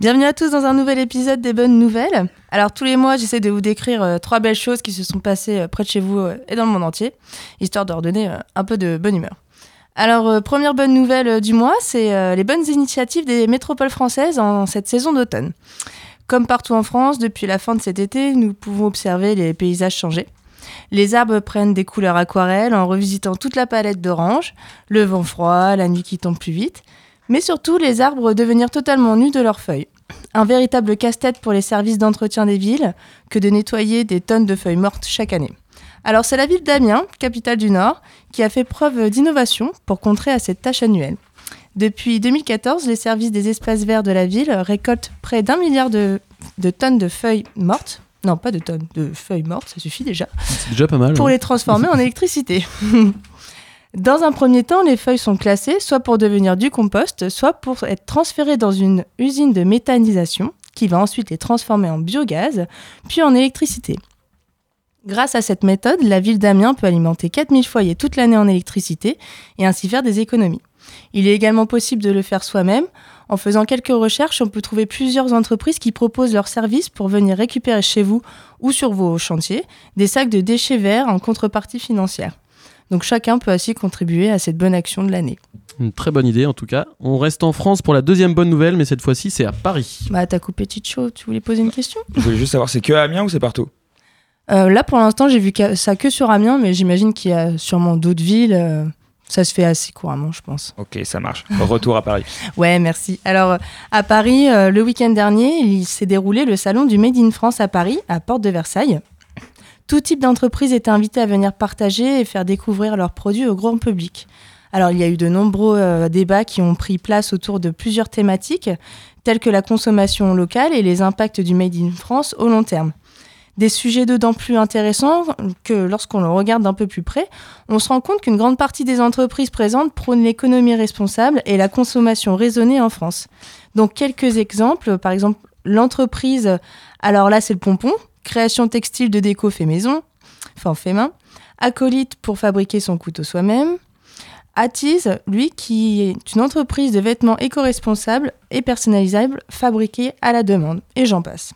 Bienvenue à tous dans un nouvel épisode des bonnes nouvelles. Alors tous les mois, j'essaie de vous décrire euh, trois belles choses qui se sont passées euh, près de chez vous euh, et dans le monde entier, histoire de redonner euh, un peu de bonne humeur. Alors euh, première bonne nouvelle euh, du mois, c'est euh, les bonnes initiatives des métropoles françaises en cette saison d'automne. Comme partout en France, depuis la fin de cet été, nous pouvons observer les paysages changer. Les arbres prennent des couleurs aquarelles en revisitant toute la palette d'orange, le vent froid, la nuit qui tombe plus vite, mais surtout les arbres devenir totalement nus de leurs feuilles. Un véritable casse-tête pour les services d'entretien des villes que de nettoyer des tonnes de feuilles mortes chaque année. Alors c'est la ville d'Amiens, capitale du Nord, qui a fait preuve d'innovation pour contrer à cette tâche annuelle. Depuis 2014, les services des espaces verts de la ville récoltent près d'un milliard de, de tonnes de feuilles mortes. Non, pas de tonnes, de feuilles mortes, ça suffit déjà. C'est déjà pas mal. Pour les transformer en électricité. Dans un premier temps, les feuilles sont classées soit pour devenir du compost, soit pour être transférées dans une usine de méthanisation qui va ensuite les transformer en biogaz, puis en électricité. Grâce à cette méthode, la ville d'Amiens peut alimenter 4000 foyers toute l'année en électricité et ainsi faire des économies. Il est également possible de le faire soi-même. En faisant quelques recherches, on peut trouver plusieurs entreprises qui proposent leurs services pour venir récupérer chez vous ou sur vos chantiers des sacs de déchets verts en contrepartie financière. Donc chacun peut ainsi contribuer à cette bonne action de l'année. Une très bonne idée en tout cas. On reste en France pour la deuxième bonne nouvelle, mais cette fois-ci c'est à Paris. Bah t'as coupé petite chaud, tu voulais poser une question? Je voulais juste savoir, c'est que à Amiens ou c'est partout? Euh, Là pour l'instant j'ai vu que- ça que sur Amiens, mais j'imagine qu'il y a sûrement d'autres villes. Ça se fait assez couramment je pense. Ok, ça marche. Retour à Paris. Ouais, merci. Alors, euh, à Paris, euh, le week-end dernier, il s'est déroulé le salon du Made in France à Paris, à Porte de Versailles. Tout type d'entreprise était invité à venir partager et faire découvrir leurs produits au grand public. Alors, il y a eu de nombreux euh, débats qui ont pris place autour de plusieurs thématiques, telles que la consommation locale et les impacts du Made in France au long terme. Des sujets dedans plus intéressants que lorsqu'on le regarde d'un peu plus près, on se rend compte qu'une grande partie des entreprises présentes prônent l'économie responsable et la consommation raisonnée en France. Donc quelques exemples, par exemple l'entreprise, alors là c'est le pompon, création textile de déco fait maison, enfin fait main, acolyte pour fabriquer son couteau soi-même, Attise, lui, qui est une entreprise de vêtements éco-responsables et personnalisables fabriqués à la demande, et j'en passe.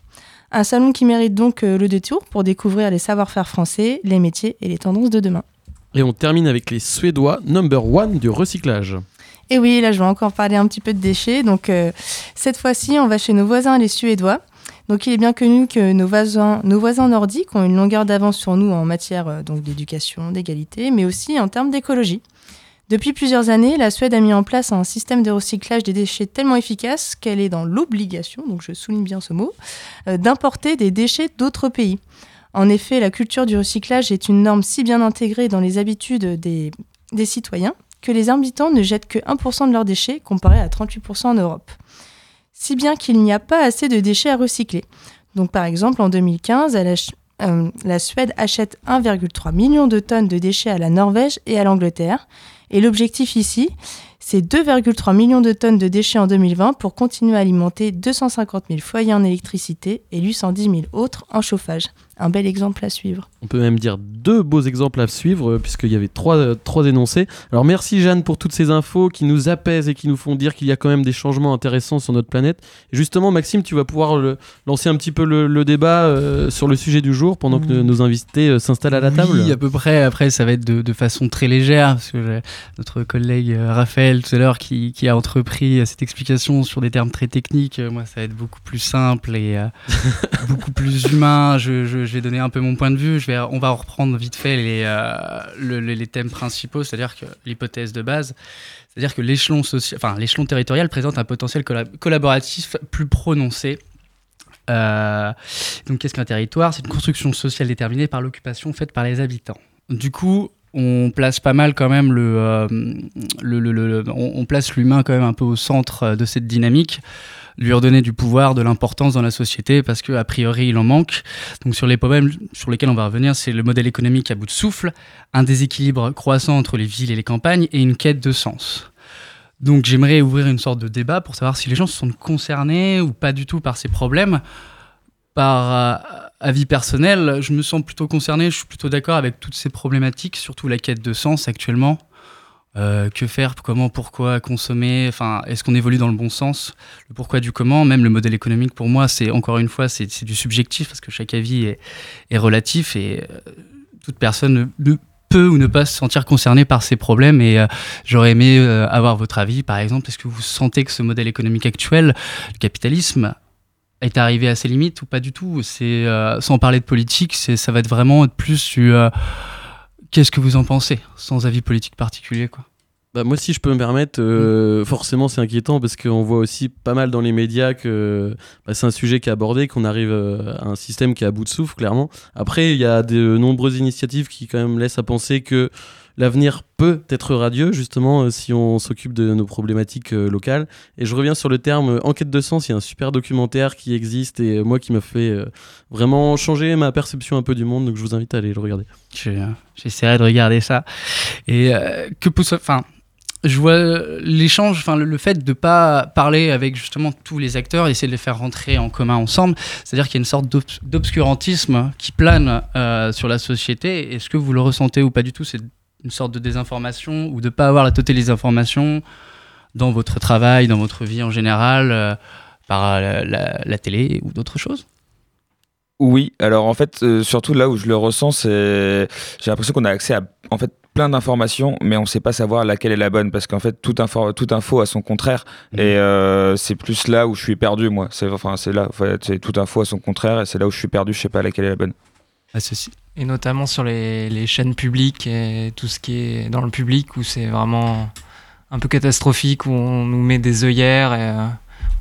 Un salon qui mérite donc euh, le détour pour découvrir les savoir-faire français, les métiers et les tendances de demain. Et on termine avec les Suédois, number one du recyclage. Et oui, là je vais encore parler un petit peu de déchets. Donc euh, cette fois-ci, on va chez nos voisins les Suédois. Donc il est bien connu que nos voisins, nos voisins nordiques ont une longueur d'avance sur nous en matière euh, donc d'éducation, d'égalité, mais aussi en termes d'écologie. Depuis plusieurs années, la Suède a mis en place un système de recyclage des déchets tellement efficace qu'elle est dans l'obligation, donc je souligne bien ce mot, euh, d'importer des déchets d'autres pays. En effet, la culture du recyclage est une norme si bien intégrée dans les habitudes des, citoyens que les habitants ne jettent que 1% de leurs déchets comparé à 38% en Europe. Si bien qu'il n'y a pas assez de déchets à recycler. Donc par exemple, en 2015, elle ach- euh, la Suède achète 1,3 million de tonnes de déchets à la Norvège et à l'Angleterre. Et l'objectif ici, c'est 2,3 millions de tonnes de déchets en 2020 pour continuer à alimenter 250 000 foyers en électricité et 810 000 autres en chauffage. Un bel exemple à suivre. On peut même dire deux beaux exemples à suivre, euh, puisqu'il y avait trois, euh, trois énoncés. Alors merci Jeanne pour toutes ces infos qui nous apaisent et qui nous font dire qu'il y a quand même des changements intéressants sur notre planète. Et justement, Maxime, tu vas pouvoir le- lancer un petit peu le, le débat euh, sur le sujet du jour pendant que Mm. nos invités euh, s'installent à la table. Oui, à peu près. Après, ça va être de, de façon très légère, parce que notre collègue euh, Raphaël tout à l'heure qui, qui a entrepris cette explication sur des termes très techniques. Moi, ça va être beaucoup plus simple et euh, beaucoup plus humain. Je, je- je vais donner un peu mon point de vue. On va reprendre vite fait les, euh, le- les, thèmes principaux, c'est-à-dire que l'hypothèse de base, c'est-à-dire que l'échelon enfin territorial présente un potentiel colla- collaboratif plus prononcé. Euh, donc, qu'est-ce qu'un territoire? C'est une construction sociale déterminée par l'occupation faite par les habitants. Du coup, on place pas mal quand même le, euh, on, place l'humain quand même un peu au centre de cette dynamique, lui redonner du pouvoir, de l'importance dans la société parce que a priori il en manque. Donc sur les problèmes sur lesquels on va revenir, c'est le modèle économique à bout de souffle, un déséquilibre croissant entre les villes et les campagnes et une quête de sens. Donc j'aimerais ouvrir une sorte de débat pour savoir si les gens se sont concernés ou pas du tout par ces problèmes. Par euh, avis personnel, je me sens plutôt concerné, je suis plutôt d'accord avec toutes ces problématiques, surtout la quête de sens actuellement. Euh, que faire, comment, pourquoi, consommer, enfin, est-ce qu'on évolue dans le bon sens Le pourquoi du comment, même le modèle économique pour moi, c'est encore une fois, c'est du subjectif parce que chaque avis est, relatif et euh, toute personne ne, peut ou ne pas se sentir concernée par ces problèmes et euh, j'aurais aimé avoir votre avis. Par exemple est-ce que vous sentez que ce modèle économique actuel le capitalisme est arrivé à ses limites ou pas du tout? Sans parler de politique ça va être vraiment être plus euh, qu'est-ce que vous en pensez sans avis politique particulier quoi? Bah, moi, si je peux me permettre, euh, forcément, c'est inquiétant parce qu'on voit aussi pas mal dans les médias que bah, c'est un sujet qui est abordé, qu'on arrive euh, à un système qui est à bout de souffle, clairement. Après, il y a de nombreuses initiatives qui, quand même, laissent à penser que l'avenir peut être radieux, justement, euh, si on s'occupe de nos problématiques euh, locales. Et je reviens sur le terme euh, enquête de sens. Il y a un super documentaire qui existe et moi qui m'a fait vraiment changer ma perception un peu du monde. Donc, je vous invite à aller le regarder. Je- J'essaierai de regarder ça. Et que pousse. Enfin, je vois l'échange, enfin, le, fait de pas parler avec justement tous les acteurs, essayer de les faire rentrer en commun ensemble. C'est-à-dire qu'il y a une sorte d'obs- d'obscurantisme qui plane sur la société. Est-ce que vous le ressentez ou pas du tout une sorte de désinformation ou de pas avoir la totalité des informations dans votre travail, dans votre vie en général, euh, par la, la- la télé ou d'autres choses? Oui, alors en fait, euh, surtout là où je le ressens, c'est j'ai l'impression qu'on a accès à en fait plein d'informations, mais on ne sait pas savoir laquelle est la bonne parce qu'en fait toute info, toute info a son contraire et euh, c'est plus là où je suis perdu moi. C'est enfin c'est là, en fait, toute info a son contraire et c'est là où je suis perdu, je sais pas laquelle est la bonne. Ah, ceci. Et notamment sur les, les chaînes publiques et tout ce qui est dans le public où c'est vraiment un peu catastrophique, où on nous met des œillères. Et, euh,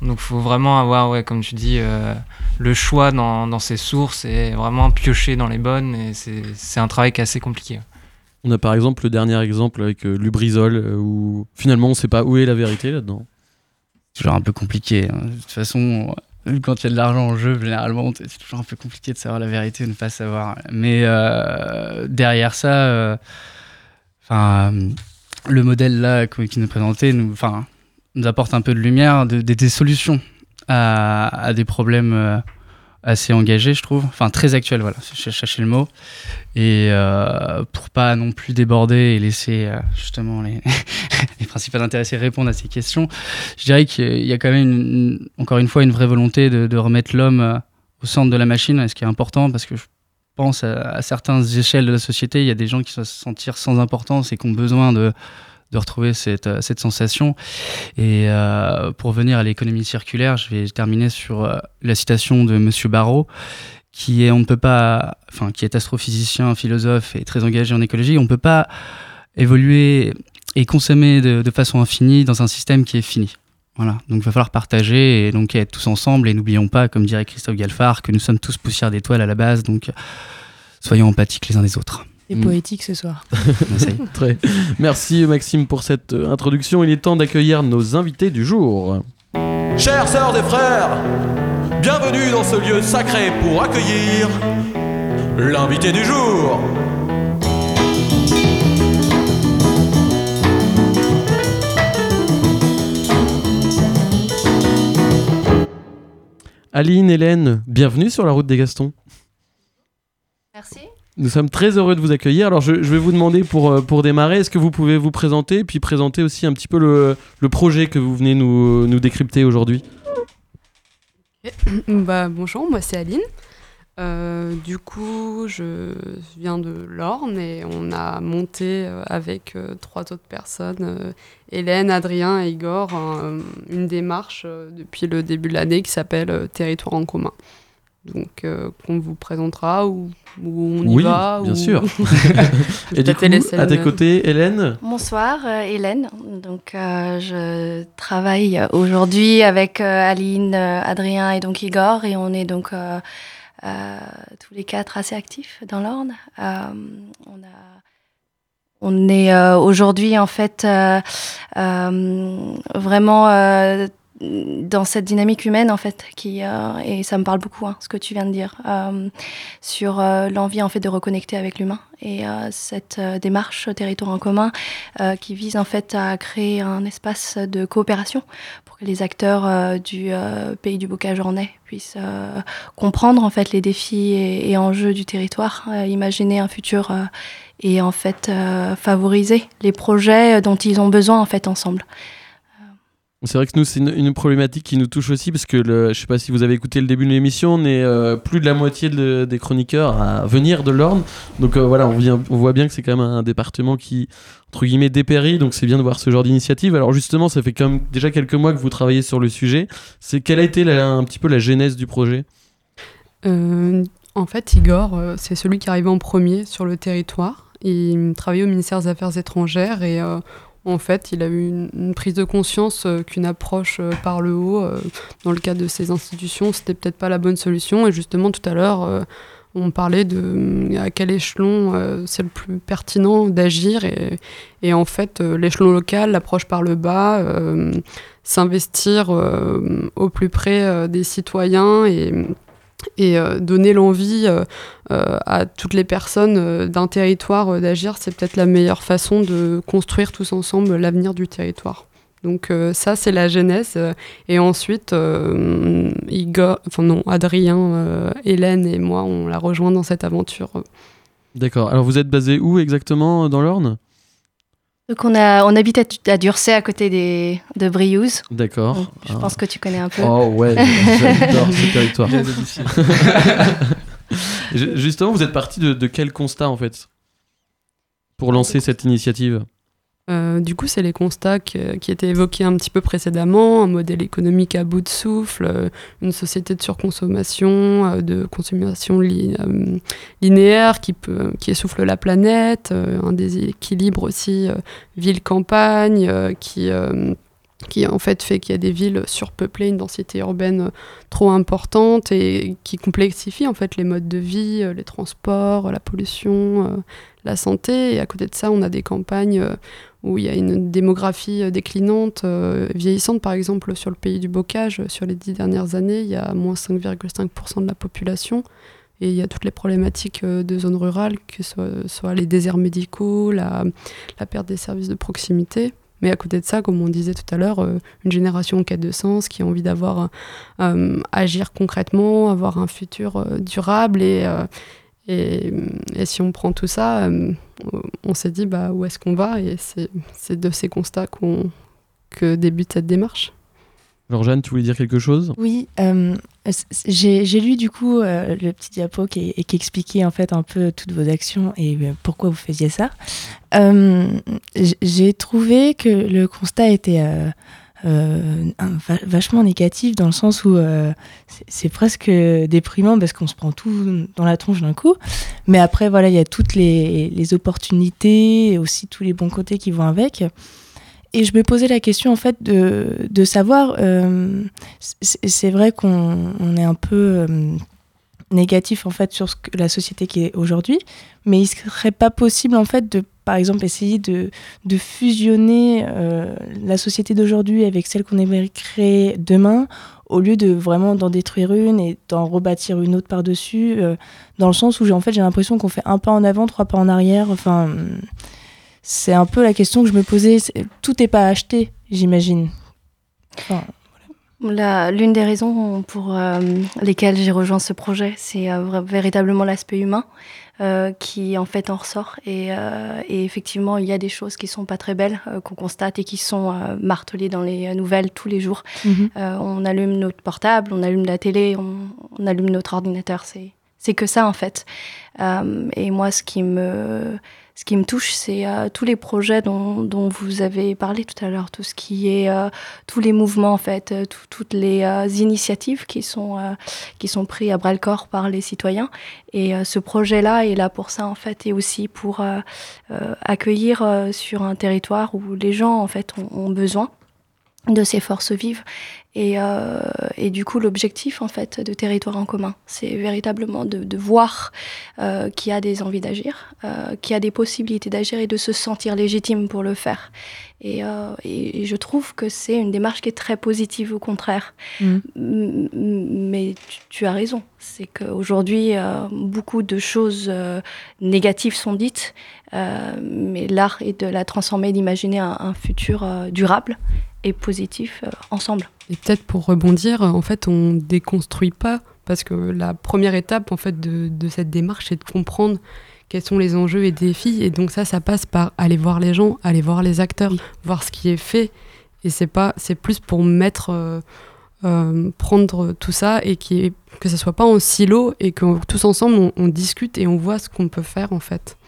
donc il faut vraiment avoir, ouais, comme tu dis, euh, le choix dans, dans ses sources et vraiment piocher dans les bonnes. Et c'est c'est un travail qui est assez compliqué. On a par exemple le dernier exemple avec euh, Lubrizol, euh, où finalement on sait pas où est la vérité là-dedans. C'est toujours un peu compliqué. hein. De toute façon, quand il y a de l'argent en jeu, généralement, c'est toujours un peu compliqué de savoir la vérité ou ne pas savoir. Mais euh, derrière ça, euh, le modèle là qui nous présentait nous, nous apporte un peu de lumière, de- des- solutions à, à des problèmes euh, assez engagés, je trouve. Enfin, très actuels, voilà, je cherchais le mot. Et euh, pour pas non plus déborder et laisser euh, justement les, les principaux intéressés répondre à ces questions, je dirais qu'il y a quand même, encore une fois, une vraie volonté de, remettre l'homme euh, au centre de la machine, ce qui est important parce que je pense à, à certaines échelles de la société, il y a des gens qui se sentir sans importance et qui ont besoin de, de retrouver cette, euh, cette sensation. Et euh, pour venir à l'économie circulaire, je vais terminer sur euh, la citation de Monsieur Barrault, qui est, on ne peut pas, enfin, qui est astrophysicien, philosophe et très engagé en écologie. On ne peut pas évoluer et consommer de, façon infinie dans un système qui est fini. Voilà, donc il va falloir partager et donc être tous ensemble. Et n'oublions pas, comme dirait Christophe Galfard, que nous sommes tous poussière d'étoiles à la base, donc soyons empathiques les uns des autres. Et poétique ce soir. Très. Merci Maxime pour cette euh, introduction. Il est temps d'accueillir nos invités du jour. Chères sœurs et frères, bienvenue dans ce lieu sacré pour accueillir l'invité du jour. Aline, Hélène, bienvenue sur la route des Gastons. Merci. Nous sommes très heureux de vous accueillir. Alors, je, vais vous demander pour, euh, pour démarrer, est-ce que vous pouvez vous présenter, puis présenter aussi un petit peu le, le projet que vous venez nous, nous décrypter aujourd'hui? Bah, bonjour, moi c'est Aline. Euh, du coup, je viens de l'Orne et on a monté euh, avec trois autres personnes, Hélène, Adrien et Igor, un- une démarche depuis le début de l'année qui s'appelle Territoire en commun. Donc, euh, qu'on vous présentera ou, ou on y Oui, va. bien ou- sûr. Et du coup, à tes côtés, Hélène Bonsoir euh, Hélène. Donc euh, je travaille aujourd'hui avec euh, Aline, euh, Adrien et donc Igor et on est donc euh, euh, tous les quatre assez actifs dans l'Orne. Euh, on a on est euh, aujourd'hui en fait euh, euh, vraiment euh, dans cette dynamique humaine en fait qui euh, et ça me parle beaucoup hein, ce que tu viens de dire euh, sur euh, l'envie en fait de reconnecter avec l'humain et cette démarche territoire en commun qui vise en fait à créer un espace de coopération pour que les acteurs du pays du bocage ornais puissent comprendre en fait les défis et, et enjeux du territoire, imaginer un futur et en fait favoriser les projets dont ils ont besoin en fait ensemble. C'est vrai que nous, c'est une, problématique qui nous touche aussi parce que le, je sais pas si vous avez écouté le début de l'émission, on est euh, plus de la moitié de- des chroniqueurs à venir de l'Orne. Donc euh, voilà, on, voit bien que c'est quand même un département qui, entre guillemets, dépérit. Donc c'est bien de voir ce genre d'initiative. Alors justement, ça fait quand même déjà quelques mois que vous travaillez sur le sujet. C'est quelle a été un petit peu la genèse du projet? Euh, en fait, Igor, c'est celui qui arrivé en premier sur le territoire. Il travaillait au ministère des Affaires étrangères et en fait, il a eu une, prise de conscience euh, qu'une approche euh, par le haut, euh, dans le cadre de ces institutions, c'était peut-être pas la bonne solution. Et justement, tout à l'heure, on parlait de à quel échelon c'est le plus pertinent d'agir. Et, en fait, l'échelon local, l'approche par le bas, s'investir au plus près des citoyens et et euh, donner l'envie euh, euh, à toutes les personnes d'un territoire d'agir, c'est peut-être la meilleure façon de construire tous ensemble l'avenir du territoire. Donc ça, c'est la genèse. euh, et ensuite, Igor, enfin non, Adrien, Hélène et moi, on l'a rejoint dans cette aventure. D'accord. Alors vous êtes basé où exactement dans l'Orne? Donc on, a, on habite à, à Durcé à côté des, de Briouze. D'accord. Donc, Je Ah. pense que tu connais un peu. Oh ouais, j'adore ce territoire. Ju- Justement, vous êtes parti de, de quel constat en fait pour lancer cette initiative? Euh, du coup, c'est les constats qui étaient évoqués un petit peu précédemment, un modèle économique à bout de souffle, euh, une société de surconsommation, euh, de consommation li- linéaire qui, peut, qui essouffle la planète, un déséquilibre aussi ville-campagne qui, qui en fait fait qu'il y a des villes surpeuplées, une densité urbaine euh, trop importante et qui complexifie en fait les modes de vie, euh, les transports, la pollution, euh, la santé. Et à côté de ça, on a des campagnes euh, où il y a une démographie euh, déclinante, euh, vieillissante par exemple sur le pays du bocage. euh, Sur les dix dernières années, il y a moins 5,5% de la population. Et il y a toutes les problématiques euh, de zones rurales, que ce soit, les déserts médicaux, la perte des services de proximité. Mais à côté de ça, comme on disait tout à l'heure, euh, une génération en quête de sens qui a envie d'avoir euh, agir concrètement, avoir un futur euh, durable. Et, si on prend tout ça, on s'est dit bah, où est-ce qu'on va? Et c'est de ces constats que débute cette démarche. Georgiane, tu voulais dire quelque chose? Oui, euh, j'ai lu du coup euh, le petit diapo qui, expliquait en fait un peu toutes vos actions et euh, pourquoi vous faisiez ça. J'ai trouvé que le constat était vachement négatif dans le sens où c'est- c'est presque déprimant parce qu'on se prend tout dans la tronche d'un coup. Mais après, voilà, il y a toutes les, les opportunités et aussi tous les bons côtés qui vont avec. Et je me posais la question en fait de, de savoir, euh, c'est vrai qu'on on est un peu euh, négatif en fait sur la société qui est aujourd'hui, mais il serait pas possible en fait de par exemple essayer de, de fusionner euh, la société d'aujourd'hui avec celle qu'on aimerait créer demain au lieu de vraiment d'en détruire une et d'en rebâtir une autre par-dessus, dans le sens où j'ai en fait l'impression qu'on fait un pas en avant, trois pas en arrière, enfin c'est un peu la question que je me posais. Tout n'est pas acheté, j'imagine. Enfin, L'une des raisons pour euh, lesquelles j'ai rejoint ce projet, c'est euh, véritablement l'aspect humain euh, qui en fait en ressort. Et, et effectivement, il y a des choses qui sont pas très belles qu'on constate et qui sont martelées dans les nouvelles tous les jours. Mhm. On allume notre portable, on allume la télé, on, on allume notre ordinateur. C'est que ça en fait. Et moi, ce qui me ce qui me touche, c'est euh, tous les projets dont, dont vous avez parlé tout à l'heure, tout ce qui est, euh, tous les mouvements en fait, euh, tout- toutes les euh, initiatives qui sont euh, qui sont prises à bras le corps par les citoyens. Et euh, ce projet-là est là pour ça en fait, et aussi pour accueillir sur un territoire où les gens en fait ont, ont besoin de ces forces vives. Et, euh, et du coup, l'objectif en fait de territoire en commun, c'est véritablement de, de voir euh, qu'il y a des envies d'agir, euh, qu'il y a des possibilités d'agir et de se sentir légitime pour le faire. Et, et- et je trouve que c'est une démarche qui est très positive, au contraire. Mhm. M- m- Mais tu, tu as raison, c'est qu'aujourd'hui, beaucoup de choses négatives sont dites, mais l'art est de la transformer, d'imaginer un, un futur durable et positif ensemble. Et peut-être pour rebondir, en fait, on déconstruit pas parce que la première étape en fait de, de cette démarche, c'est de comprendre quels sont les enjeux et défis. Et donc ça, ça passe par aller voir les gens, aller voir les acteurs, voir ce qui est fait. Et c'est pas, c'est plus pour mettre, euh, euh, prendre tout ça et qui que ça soit pas en silo et que tous ensemble on, on discute et on voit ce qu'on peut faire en fait.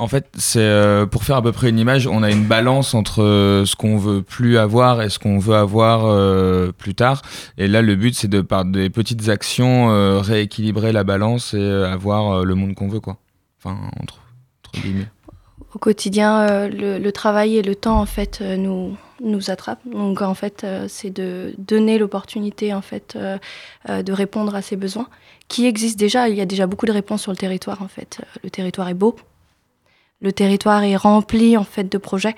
En fait, c'est euh, pour faire à peu près une image, on a une balance entre euh, ce qu'on veut plus avoir et ce qu'on veut avoir euh, plus tard. Et là, le but, c'est de par des petites actions rééquilibrer la balance et avoir le monde qu'on veut, quoi. Enfin, entre, guillemets. Au quotidien, le, travail et le temps en fait nous nous attrapent. Donc en fait, c'est de donner l'opportunité en fait de répondre à ces besoins qui existent déjà. Il y a déjà beaucoup de réponses sur le territoire en fait. Le territoire est beau, le territoire est rempli en fait de projets.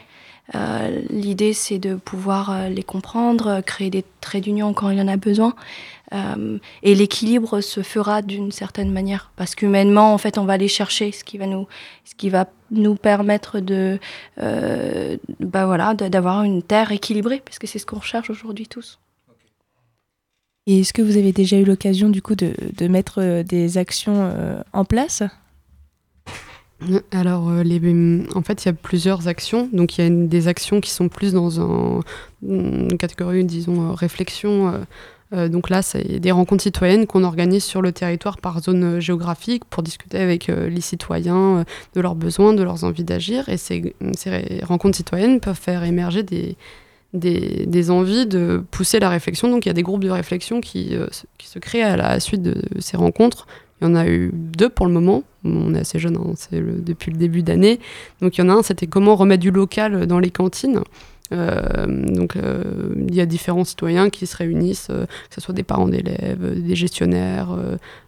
Euh, L'idée, c'est de pouvoir euh, les comprendre, euh, créer des traits d'union quand il y en a besoin. Et l'équilibre se fera d'une certaine manière, parce qu'humainement, en fait, on va aller chercher ce qui va nous, ce qui va nous permettre de, euh, bah voilà, d'avoir une terre équilibrée, parce que c'est ce qu'on recherche aujourd'hui tous. Et est-ce que vous avez déjà eu l'occasion du coup de, mettre des actions en place? Alors, euh, les, en fait, il y a plusieurs actions. Donc, il y a des actions qui sont plus dans un- une catégorie, disons, euh, réflexion. euh, donc là, c'est des rencontres citoyennes qu'on organise sur le territoire par zone géographique pour discuter avec les citoyens de leurs besoins, de leurs envies d'agir. Et ces, rencontres citoyennes peuvent faire émerger des, envies de pousser la réflexion. Donc il y a des groupes de réflexion qui se créent à la suite de ces rencontres. Il y en a eu deux pour le moment. On est assez jeune, hein, c'est depuis le début d'année. Donc il y en a un, c'était comment remettre du local dans les cantines. Euh, donc euh, il y a différents citoyens qui se réunissent, euh, que ce soit des parents d'élèves, des gestionnaires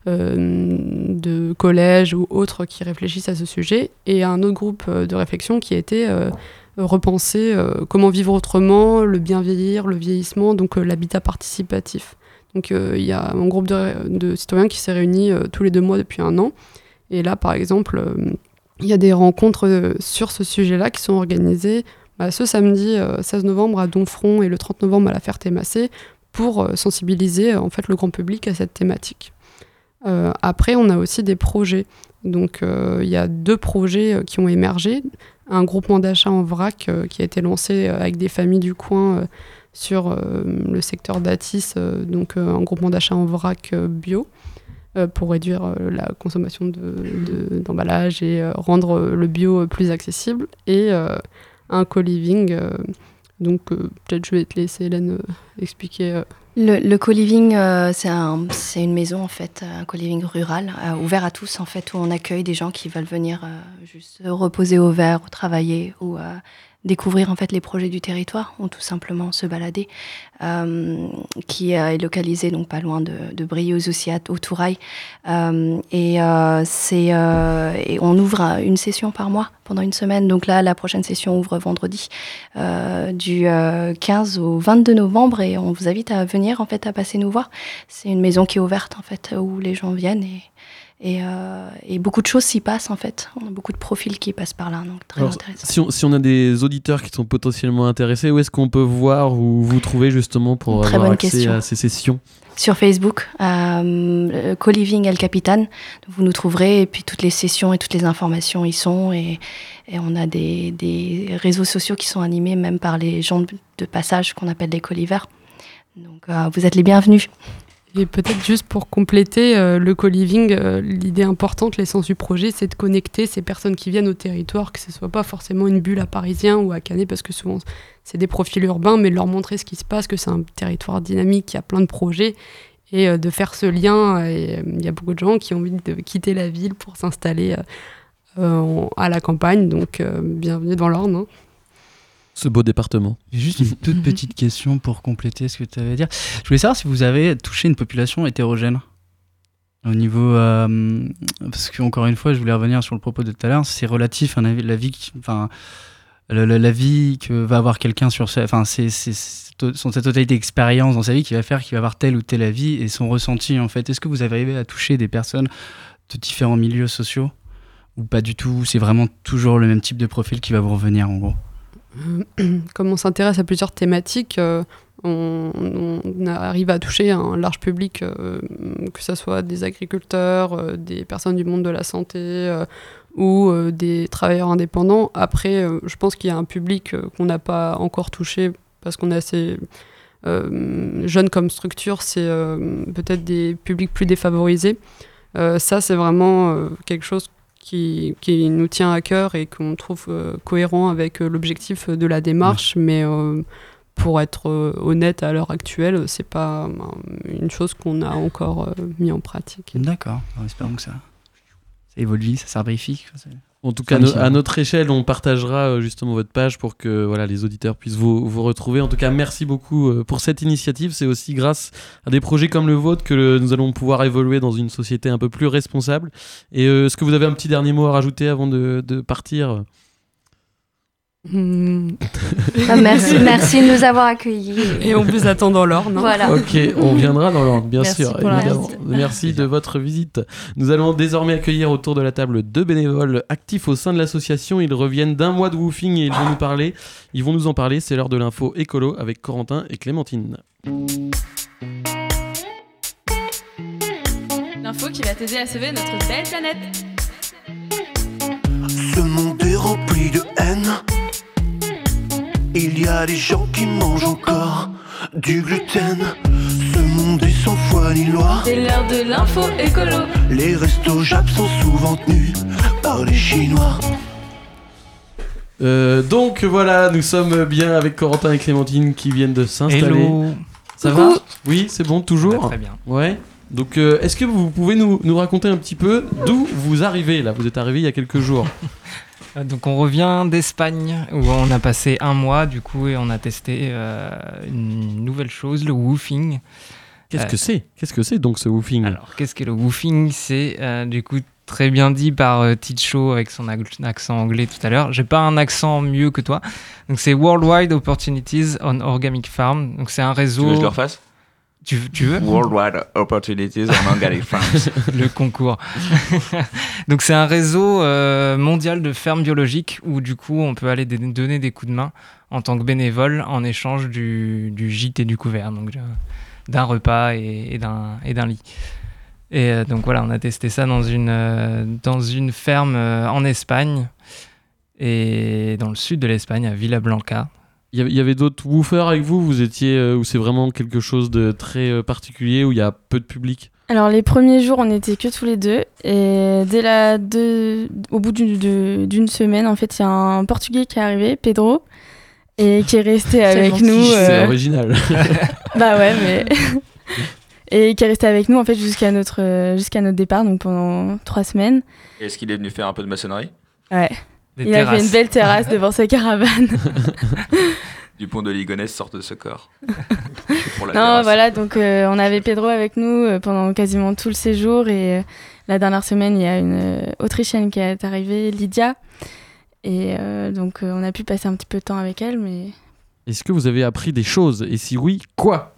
de collèges ou autres qui réfléchissent à ce sujet. Et un autre groupe de réflexion qui a été repenser comment vivre autrement, le bien vieillir, le vieillissement, donc l'habitat participatif. Donc euh, il y a un groupe de, citoyens qui s'est réuni euh, tous les deux mois depuis un an. Et là, par exemple, euh, il y a des rencontres sur ce sujet-là qui sont organisées bah, ce samedi euh, 16 novembre à Donfront et le 30 novembre à la Ferté-Massé pour sensibiliser en fait le grand public à cette thématique. Après, on a aussi des projets. Donc, il y a deux projets qui ont émergé. Un groupement d'achat en vrac qui a été lancé avec des familles du coin sur euh, le secteur d'Atis, euh, donc euh, un groupement d'achat en vrac bio pour réduire la consommation de- de- d'emballage et rendre le bio plus accessible. Et un co-living. donc, peut-être je vais te laisser Hélène expliquer. Le, co-living, euh, c'est un- c'est une maison en fait, un co-living rural, ouvert à tous en fait, où on accueille des gens qui veulent venir euh, juste se reposer au vert, ou travailler, ou découvrir en fait les projets du territoire, ou tout simplement se balader, euh, qui euh, est localisé donc pas loin de, de Briouze aussi au Tourail. Euh, et euh, c'est euh, et on ouvre une session par mois pendant une semaine. Donc là, la prochaine session ouvre vendredi du euh, 15 au 22 novembre et on vous invite à venir en fait à passer nous voir. C'est une maison qui est ouverte en fait où les gens viennent et et, euh, et beaucoup de choses s'y passent en fait. On a beaucoup de profils qui passent par là, donc très Alors, intéressant. si, on, si on a des auditeurs qui sont potentiellement intéressés, où est-ce qu'on peut voir ou vous trouver justement pour Très avoir bonne accès question. à ces sessions? Sur Facebook, euh, Co-Living El Capitan, vous nous trouverez et puis toutes les sessions et toutes les informations y sont et, et on a des, des réseaux sociaux qui sont animés même par les gens de, de passage qu'on appelle les colivers. Donc euh, vous êtes les bienvenus. Et peut-être juste pour compléter euh, le co-living, euh, l'idée importante, l'essence du projet, c'est de connecter ces personnes qui viennent au territoire, que ce soit pas forcément une bulle à Parisien ou à Canet, parce que souvent c'est des profils urbains, mais de leur montrer ce qui se passe, que c'est un territoire dynamique, qui a plein de projets, et euh, de faire ce lien. Il y a beaucoup de gens qui ont envie de quitter la ville pour s'installer à la campagne, donc bienvenue dans l'Orne. hein. Ce beau département. J'ai juste une toute petite question pour compléter ce que tu avais à dire. Je voulais savoir si vous avez touché une population hétérogène. Au niveau. euh, parce qu'encore une fois, je voulais revenir sur le propos de tout à l'heure, c'est relatif à la vie- la vie. qui- Enfin, la, la- la vie que va avoir quelqu'un sur sa. Enfin, c'est son- sa totalité d'expérience dans sa vie qui va faire qu'il va avoir telle ou telle avis et son ressenti, en fait. Est-ce que vous avez arrivé à toucher des personnes de différents milieux sociaux Ou pas du tout? C'est vraiment toujours le même type de profil qui va vous revenir, en gros? comme on s'intéresse à plusieurs thématiques, euh, on, arrive à toucher un large public, euh, que ce soit des agriculteurs, euh, des personnes du monde de la santé ou des travailleurs indépendants. Après, je pense qu'il y a un public qu'on n'a pas encore touché parce qu'on est assez jeune comme structure, c'est peut-être des publics plus défavorisés. Ça, c'est vraiment quelque chose qui, qui nous tient à cœur et qu'on trouve euh, cohérent avec euh, l'objectif de la démarche, mais euh, pour être honnête à l'heure actuelle, c'est pas euh, une chose qu'on a encore mis en pratique. D'accord, Alors, espérons que ça, ça évolue, ça s'arbrifie. En tout cas, no- à notre échelle, on partagera euh, justement votre page pour que voilà, les auditeurs puissent vous, vous retrouver. En tout cas, merci beaucoup euh, pour cette initiative. C'est aussi grâce à des projets comme le vôtre que le- nous allons pouvoir évoluer dans une société un peu plus responsable. Et euh, est-ce que vous avez un petit dernier mot à rajouter avant de, de partir? Ah, merci, merci de nous avoir accueillis. Et on vous attend dans l'Orne. hein. Voilà. Ok, on viendra dans l'ordre, bien Merci sûr. évidemment. Merci de votre visite. Nous allons désormais accueillir autour de la table deux bénévoles actifs au sein de l'association. Ils reviennent d'un mois de woofing et ils vont nous parler. Ils vont nous en parler. C'est l'heure de l'info écolo avec Corentin et Clémentine. L'info qui va t'aider à sauver notre belle planète. Ce monde est rempli de haine. Il y a des gens qui mangent encore du gluten. Ce monde est sans foi ni loi. C'est l'heure de l'info écolo. Les restos Jap sont souvent tenus par les Chinois. Euh, donc voilà, nous sommes bien avec Corentin et Clémentine qui viennent de s'installer. Hello. Ça va Oui, c'est bon, toujours va très bien. Ouais. Donc, euh, est-ce que vous pouvez nous, nous raconter un petit peu d'où vous arrivez là? Vous êtes arrivé il y a quelques jours. Euh, Donc on revient d'Espagne où on a passé un mois du coup et on a testé euh, une nouvelle chose, le woofing. Qu'est-ce Euh, que c'est? Qu'est-ce que c'est donc ce woofing? Alors qu'est-ce que le woofing? C'est euh, du coup très bien dit par euh, Ticho avec son accent anglais tout à l'heure. J'ai pas un accent mieux que toi. Donc c'est Worldwide Opportunities on Organic Farm. Donc c'est un réseau. Tu veux que je le refasse? Tu, tu veux Worldwide Opportunities on Organic Farms. le concours. Donc c'est un réseau euh, mondial de fermes biologiques où du coup on peut aller donner des coups de main en tant que bénévole en échange du, du gîte et du couvert, donc d'un repas et, et d'un lit. Et euh, donc voilà, on a testé ça dans une, euh, dans une ferme en Espagne et dans le sud de l'Espagne, à Villablanca. Il y avait, d'autres woofers avec vous? Vous étiez euh, où c'est vraiment quelque chose de très euh, particulier où il y a peu de public? Alors les premiers jours, on n'était que tous les deux. Et dès la deux, au bout d'une semaine, en fait, il y a un Portugais qui est arrivé, Pedro, et qui est resté avec nous. kitsch, C'est euh, original. bah ouais, mais et qui est resté avec nous en fait jusqu'à notre euh, jusqu'à notre départ, donc pendant trois semaines. Est-ce qu'il est venu faire un peu de maçonnerie? Ouais. Des il a fait terrasses. une belle terrasse devant sa caravane. Du pont de Ligonnès sorte de ce corps. Pour la Non, terrasse. voilà, donc euh, on avait Pedro avec nous euh, pendant quasiment tout le séjour et euh, la dernière semaine, il y a une Autrichienne qui est arrivée, Lydia. Et euh, donc euh, on a pu passer un petit peu de temps avec elle, mais Est-ce que vous avez appris des choses? Et si oui, quoi?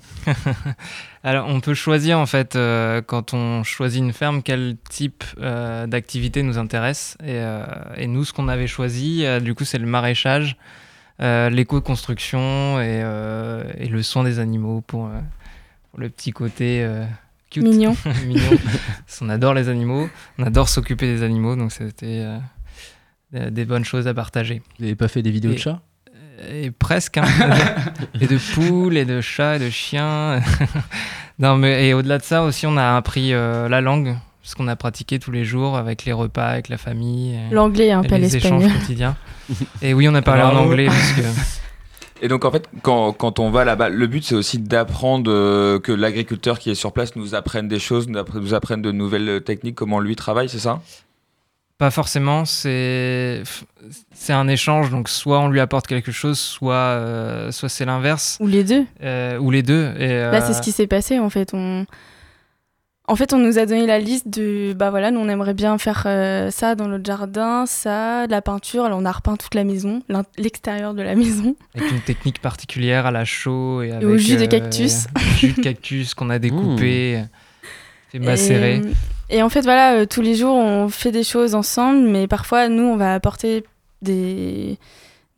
Alors, on peut choisir en fait, euh, quand on choisit une ferme, quel type euh, d'activité nous intéresse. Et, euh, et nous, ce qu'on avait choisi, euh, du coup, c'est le maraîchage, euh, l'éco-construction et, euh, et le soin des animaux pour, euh, pour le petit côté euh, cute. Mignon. Mignon. Parce qu'on adore les animaux, on adore s'occuper des animaux, donc c'était euh, des- des bonnes choses à partager. Vous n'avez pas fait des vidéos Et- de chats? Et presque, hein. et de poules, et de chats, et de chiens. non, mais et au-delà de ça aussi, on a appris euh, la langue, parce qu'on a pratiqué tous les jours avec les repas, avec la famille. L'anglais, hein, et pas les échanges quotidiens. Et oui, on a parlé en anglais parce que. Et donc en fait, quand, quand on va là-bas, le but c'est aussi d'apprendre euh, que l'agriculteur qui est sur place nous apprenne des choses, nous apprenne de nouvelles techniques, comment lui travaille, c'est ça? Pas forcément, c'est c'est un échange, donc soit on lui apporte quelque chose, soit, euh, soit c'est l'inverse. Ou les deux. Euh, ou les deux. Et, Là, c'est euh, ce qui s'est passé en fait. On... En fait, on nous a donné la liste de bah voilà, nous on aimerait bien faire euh, ça dans notre jardin, ça, de la peinture. Alors on a repeint toute la maison, l'extérieur de la maison. Avec une technique particulière à la chaux et, avec, au jus de euh, cactus. jus de cactus qu'on a découpé, fait macérer. Et, et en fait, voilà, euh, tous les jours on fait des choses ensemble, mais parfois nous on va apporter des.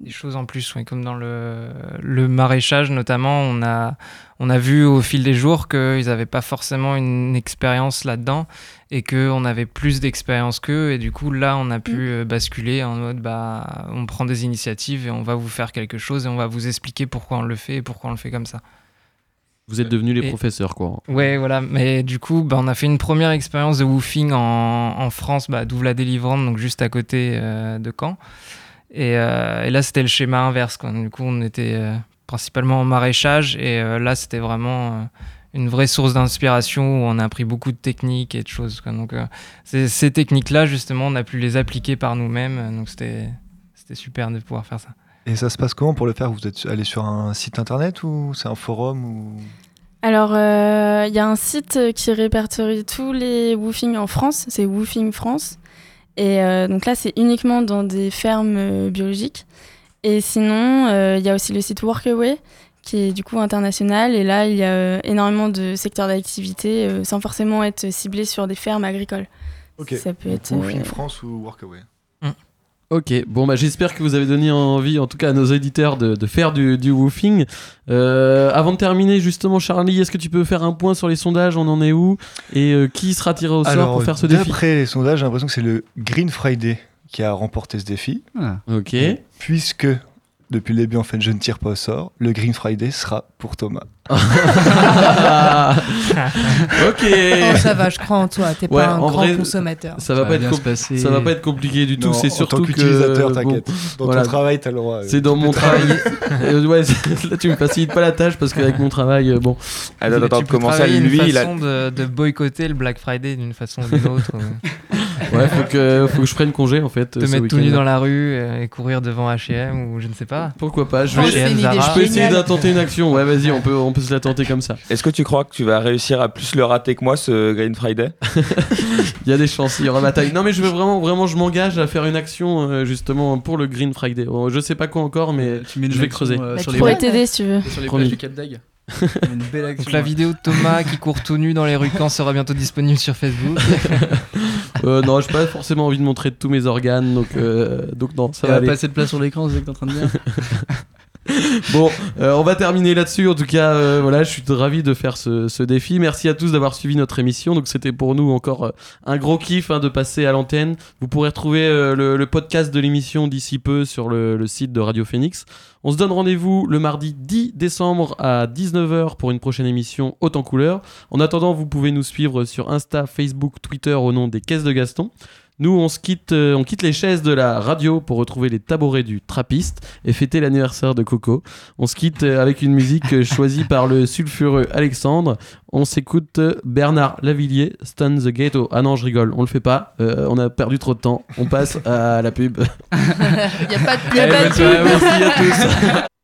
Des choses en plus, comme dans le, le maraîchage notamment, on a, on a vu au fil des jours qu'ils n'avaient pas forcément une expérience là-dedans et qu'on avait plus d'expérience qu'eux. Et du coup, là, on a pu euh, basculer en mode bah, on prend des initiatives et on va vous faire quelque chose et on va vous expliquer pourquoi on le fait et pourquoi on le fait comme ça. Vous êtes devenus les Et- professeurs, quoi. Ouais, voilà. Mais du coup, bah, on a fait une première expérience de woofing en, en France, bah, d'où la délivrante, donc juste à côté euh, de Caen. Et, euh, et là, c'était le schéma inverse. Quoi. Du coup, on était euh, principalement en maraîchage. Et là, c'était vraiment une vraie source d'inspiration où on a appris beaucoup de techniques et de choses. Quoi. Donc, ces, ces techniques-là, justement, on a pu les appliquer par nous-mêmes. Donc, c'était super de pouvoir faire ça. Et ça se passe comment pour le faire? Vous êtes allé sur un site internet ou c'est un forum ou... Alors, euh, il y a un site qui répertorie tous les woofings en France, c'est Woofing France. Et euh, donc là, c'est uniquement dans des fermes euh, biologiques. Et sinon, euh, il y a aussi le site Workaway, qui est du coup international. Et là, il y a euh, énormément de secteurs d'activité, euh, sans forcément être ciblé sur des fermes agricoles. Ok. Ça peut être. Woofing euh, France ou Workaway? Ok, bon bah j'espère que vous avez donné envie, en tout cas à nos auditeurs, de, de faire du, du woofing. Euh, avant de terminer, justement, Charlie, est-ce que tu peux faire un point sur les sondages On en est où Et euh, qui sera tiré au sort Alors, pour faire ce défi? D'après les sondages, j'ai l'impression que c'est le Green Friday qui a remporté ce défi. Ah. Ok. Et puisque depuis le début, en fait, je ne tire pas au sort, le Green Friday sera pour Thomas. ok. Oh, ça va, je crois en toi. T'es Ouais, pas un grand vrai, consommateur. Ça va, Ça pas va être se passer. ça va pas être compliqué du tout. C'est surtout que t'inquiète. Dans voilà. ton travail, t'as le droit. euh, C'est dans mon travail. Euh, ouais, là tu me facilites pas la tâche parce qu'avec mon travail, euh, bon. Attends, attends, comment ça, lui, une il a- façon de, de boycotter le Black Friday d'une façon ou d'une autre. Ouais, faut que, faut que je prenne congé en fait. te mettre tout nu dans la rue euh, et courir devant H&M ou je ne sais pas. Pourquoi pas Je vais, je peux essayer d'intenter une action. Ouais, vas-y, on peut, on peut se la tenter comme ça. Est-ce que tu crois que tu vas réussir à plus le rater que moi, ce Green Friday? Il y a des chances, il y aura bataille. Non, mais je veux vraiment, vraiment, je m'engage à faire une action euh, justement pour le Green Friday. Bon, je sais pas quoi encore, mais Tu mets une je vais action, creuser. euh, Bah, sur tu les pourrais t'aider si tu veux. sur les plages du Cap d'Agde. une belle action. Donc la vidéo de Thomas qui court tout nu dans les rues Caen sera bientôt disponible sur Facebook. Euh, non, j'ai pas forcément envie de montrer tous mes organes, donc, euh, donc non, ça Ça va va aller. pas assez de place sur l'écran, c'est ce que t'es en train de dire. Bon, euh, on va terminer là-dessus. En tout cas, euh, voilà, je suis ravi de faire ce, défi. Merci à tous d'avoir suivi notre émission. Donc, c'était pour nous encore euh, un gros kiff hein, de passer à l'antenne. Vous pourrez retrouver le, podcast de l'émission d'ici peu sur le, le site de Radio Phoenix. On se donne rendez-vous le mardi 10 décembre à 19h pour une prochaine émission Haute en couleur. En attendant, vous pouvez nous suivre sur Insta, Facebook, Twitter au nom des Caisses de Gaston. Nous, on, se quitte, euh, on quitte les chaises de la radio pour retrouver les tabourets du trappiste et fêter l'anniversaire de Coco. On se quitte euh, avec une musique euh, choisie par le sulfureux Alexandre. On s'écoute Bernard Lavillier, Stun the Ghetto. Ah non, je rigole, on le fait pas. Euh, on a perdu trop de temps. On passe à la pub. Il y a pas de pub. Merci à tous.